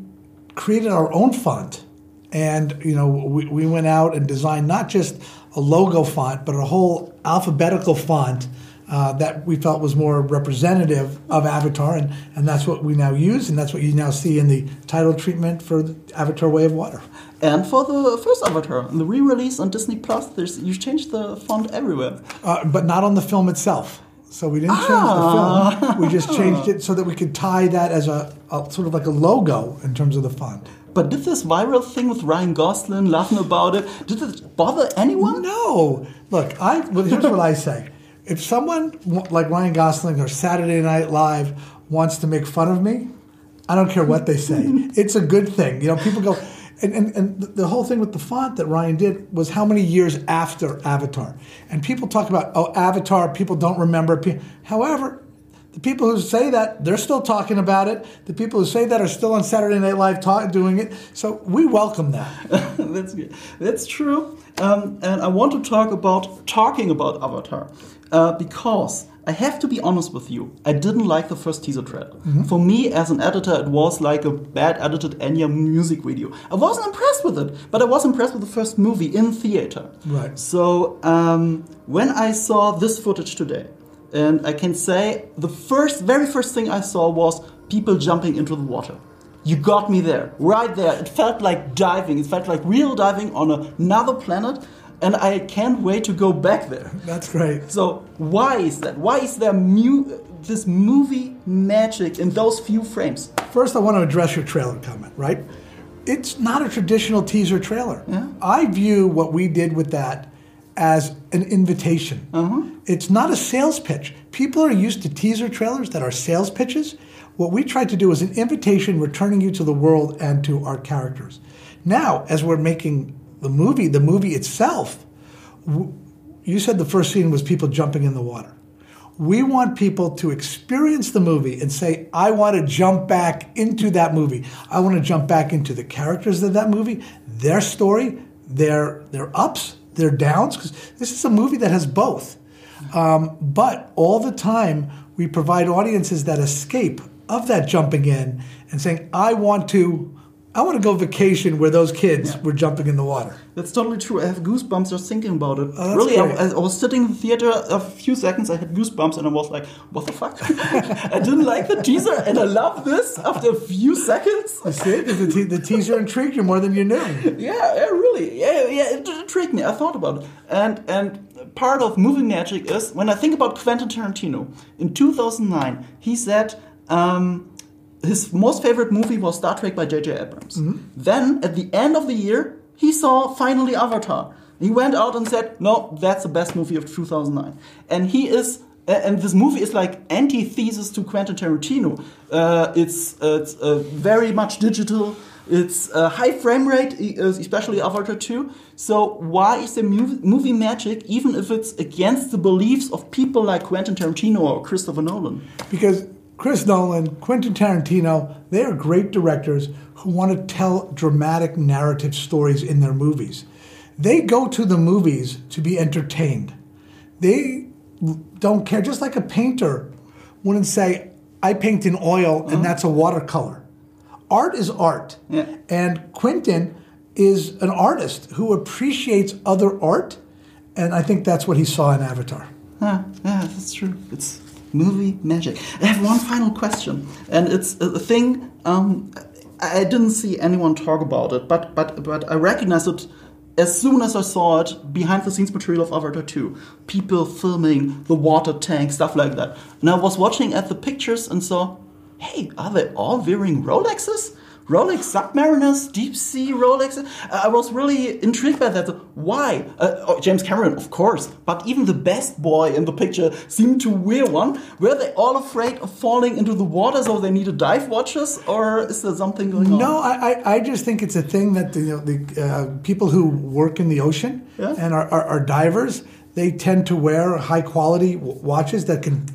created our own font. And you know we, we went out and designed not just a logo font but a whole alphabetical font uh, that we felt was more representative of avatar. And, and that's what we now use. And that's what you now see in the title treatment for avatar way of water And for the first Avatar, the re-release on Disney Plus, there's you changed the font everywhere. uh, but not on the film itself so we didn't change the film we just changed it so that we could tie that as a, a sort of like a logo in terms of the font But did this viral thing with Ryan Gosling laughing about it, did it bother anyone? No. Look, I well, here's what I say. If someone like Ryan Gosling or Saturday Night Live wants to make fun of me, I don't care what they say. it's a good thing. You know, people go, and, and, and the- whole thing with the font that Ryan did was how many years after Avatar. And people talk about, oh, Avatar, people don't remember. However, the people who say that, they're still talking about it. The people who say that are still on Saturday Night Live talk, doing it. So we welcome that. That's good. That's true. Um, and I want to talk about talking about Avatar uh, because I have to be honest with you. I didn't like the first teaser trailer. For me, as an editor, it was like a bad edited Enya music video. I wasn't impressed with it, but I was impressed with the first movie in theater. Right. So um, when I saw this footage today, and I can say the first, very first thing I saw was people jumping into the water. You got me there, right there. It felt like diving. It felt like real diving on another planet, and I can't wait to go back there. That's great. So why is that? Why is there mu- this movie magic in those few frames? First, I want to address your trailer comment, right? It's not a traditional teaser trailer. I view what we did with that as an invitation. Uh-huh. It's not a sales pitch. People are used to teaser trailers that are sales pitches. What we tried to do is an invitation returning you to the world and to our characters. Now, as we're making the movie, the movie itself, you said the first scene was people jumping in the water. We want people to experience the movie and say, I want to jump back into that movie. I want to jump back into the characters of that movie, their story, their, their ups, their downs, because this is a movie that has both. Um, but all the time, we provide audiences that escape of that jumping in and saying, I want to. I want to go vacation where those kids were jumping in the water. That's totally true. I have goosebumps just thinking about it. Oh, really, I. I was sitting in the theater a few seconds. I had goosebumps, and I was like, "What the fuck?" I didn't like the teaser, and I love this. After a few seconds, You see, the, te- the teaser intrigued you more than you knew. yeah, yeah, really, yeah, yeah, it, it tricked me. I thought about it, and and part of movie magic is when I think about Quentin Tarantino in 2009. He said. Um, his most favorite movie was Star Trek by J.J. Abrams. Then, at the end of the year, he saw finally Avatar. He went out and said, "No, that's the best movie of 2009." And he is, and this movie is like antithesis to Quentin Tarantino. Uh, it's it's uh, very much digital. It's a high frame rate, uh, especially Avatar 2. So why is the movie, movie magic, even if it's against the beliefs of people like Quentin Tarantino or Christopher Nolan? Because Chris Nolan, Quentin Tarantino, they are great directors who want to tell dramatic narrative stories in their movies. They go to the movies to be entertained. They don't care, just like a painter wouldn't say, I paint in oil and uh-huh. that's a watercolor. Art is art. Yeah. And Quentin is an artist who appreciates other art, and I think that's what he saw in Avatar. Yeah, yeah, that's true. It's movie magic. I have one final question, and it's a thing. Um, I didn't see anyone talk about it, but but but I recognized it as soon as I saw it behind the scenes material of Avatar 2. People filming the water tank, stuff like that. And I was watching at the pictures and saw, hey, are they all wearing Rolexes? Rolex Submariners, deep sea Rolex. Uh, I was really intrigued by that. Why? Uh, oh, James Cameron, of course, but even the best boy in the picture seemed to wear one. Were they all afraid of falling into the water, so they needed dive watches, or is there something going on? No, I, I, I just think it's a thing that the, you know, the uh, people who work in the ocean Yeah. and are, are, are divers, they tend to wear high quality w- watches that can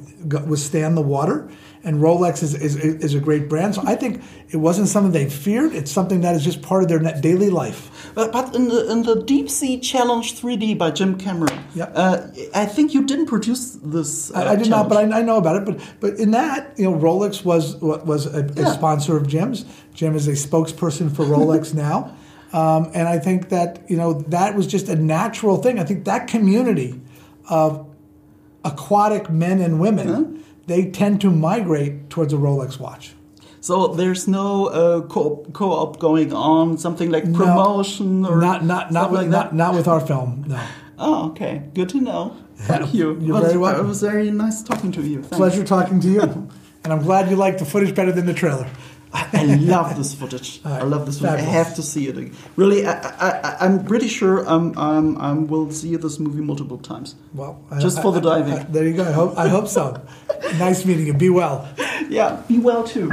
withstand the water. And Rolex is, is, is a great brand. So I think it wasn't something they feared. It's something that is just part of their daily life. But, but in the in the Deep Sea Challenge 3D by Jim Cameron, Yeah. uh, I think you didn't produce this. Uh, I, I did not, but. I, I know about it. But but in that, you know, Rolex was was a, a sponsor of Jim's. Jim is a spokesperson for Rolex now, um, and I think that you know that was just a natural thing. I think that community of aquatic men and women, they tend to migrate towards a Rolex watch. So there's no uh, co- co-op going on, something like promotion or not not not with, like not that. not with our film. No. Oh, okay, good to know. Thank you. You're It was- very welcome. It was very nice talking to you. Thanks. Pleasure talking to you, and I'm glad you liked the footage better than the trailer. I I love this footage. I love this footage. I have to see it. again. Really, I, I'm pretty sure um, um, um, I'm, I'm, I will see this movie multiple times. Well, Just I- for the diving. There you go. I hope I hope so. nice meeting you. Be well. Yeah, be well too.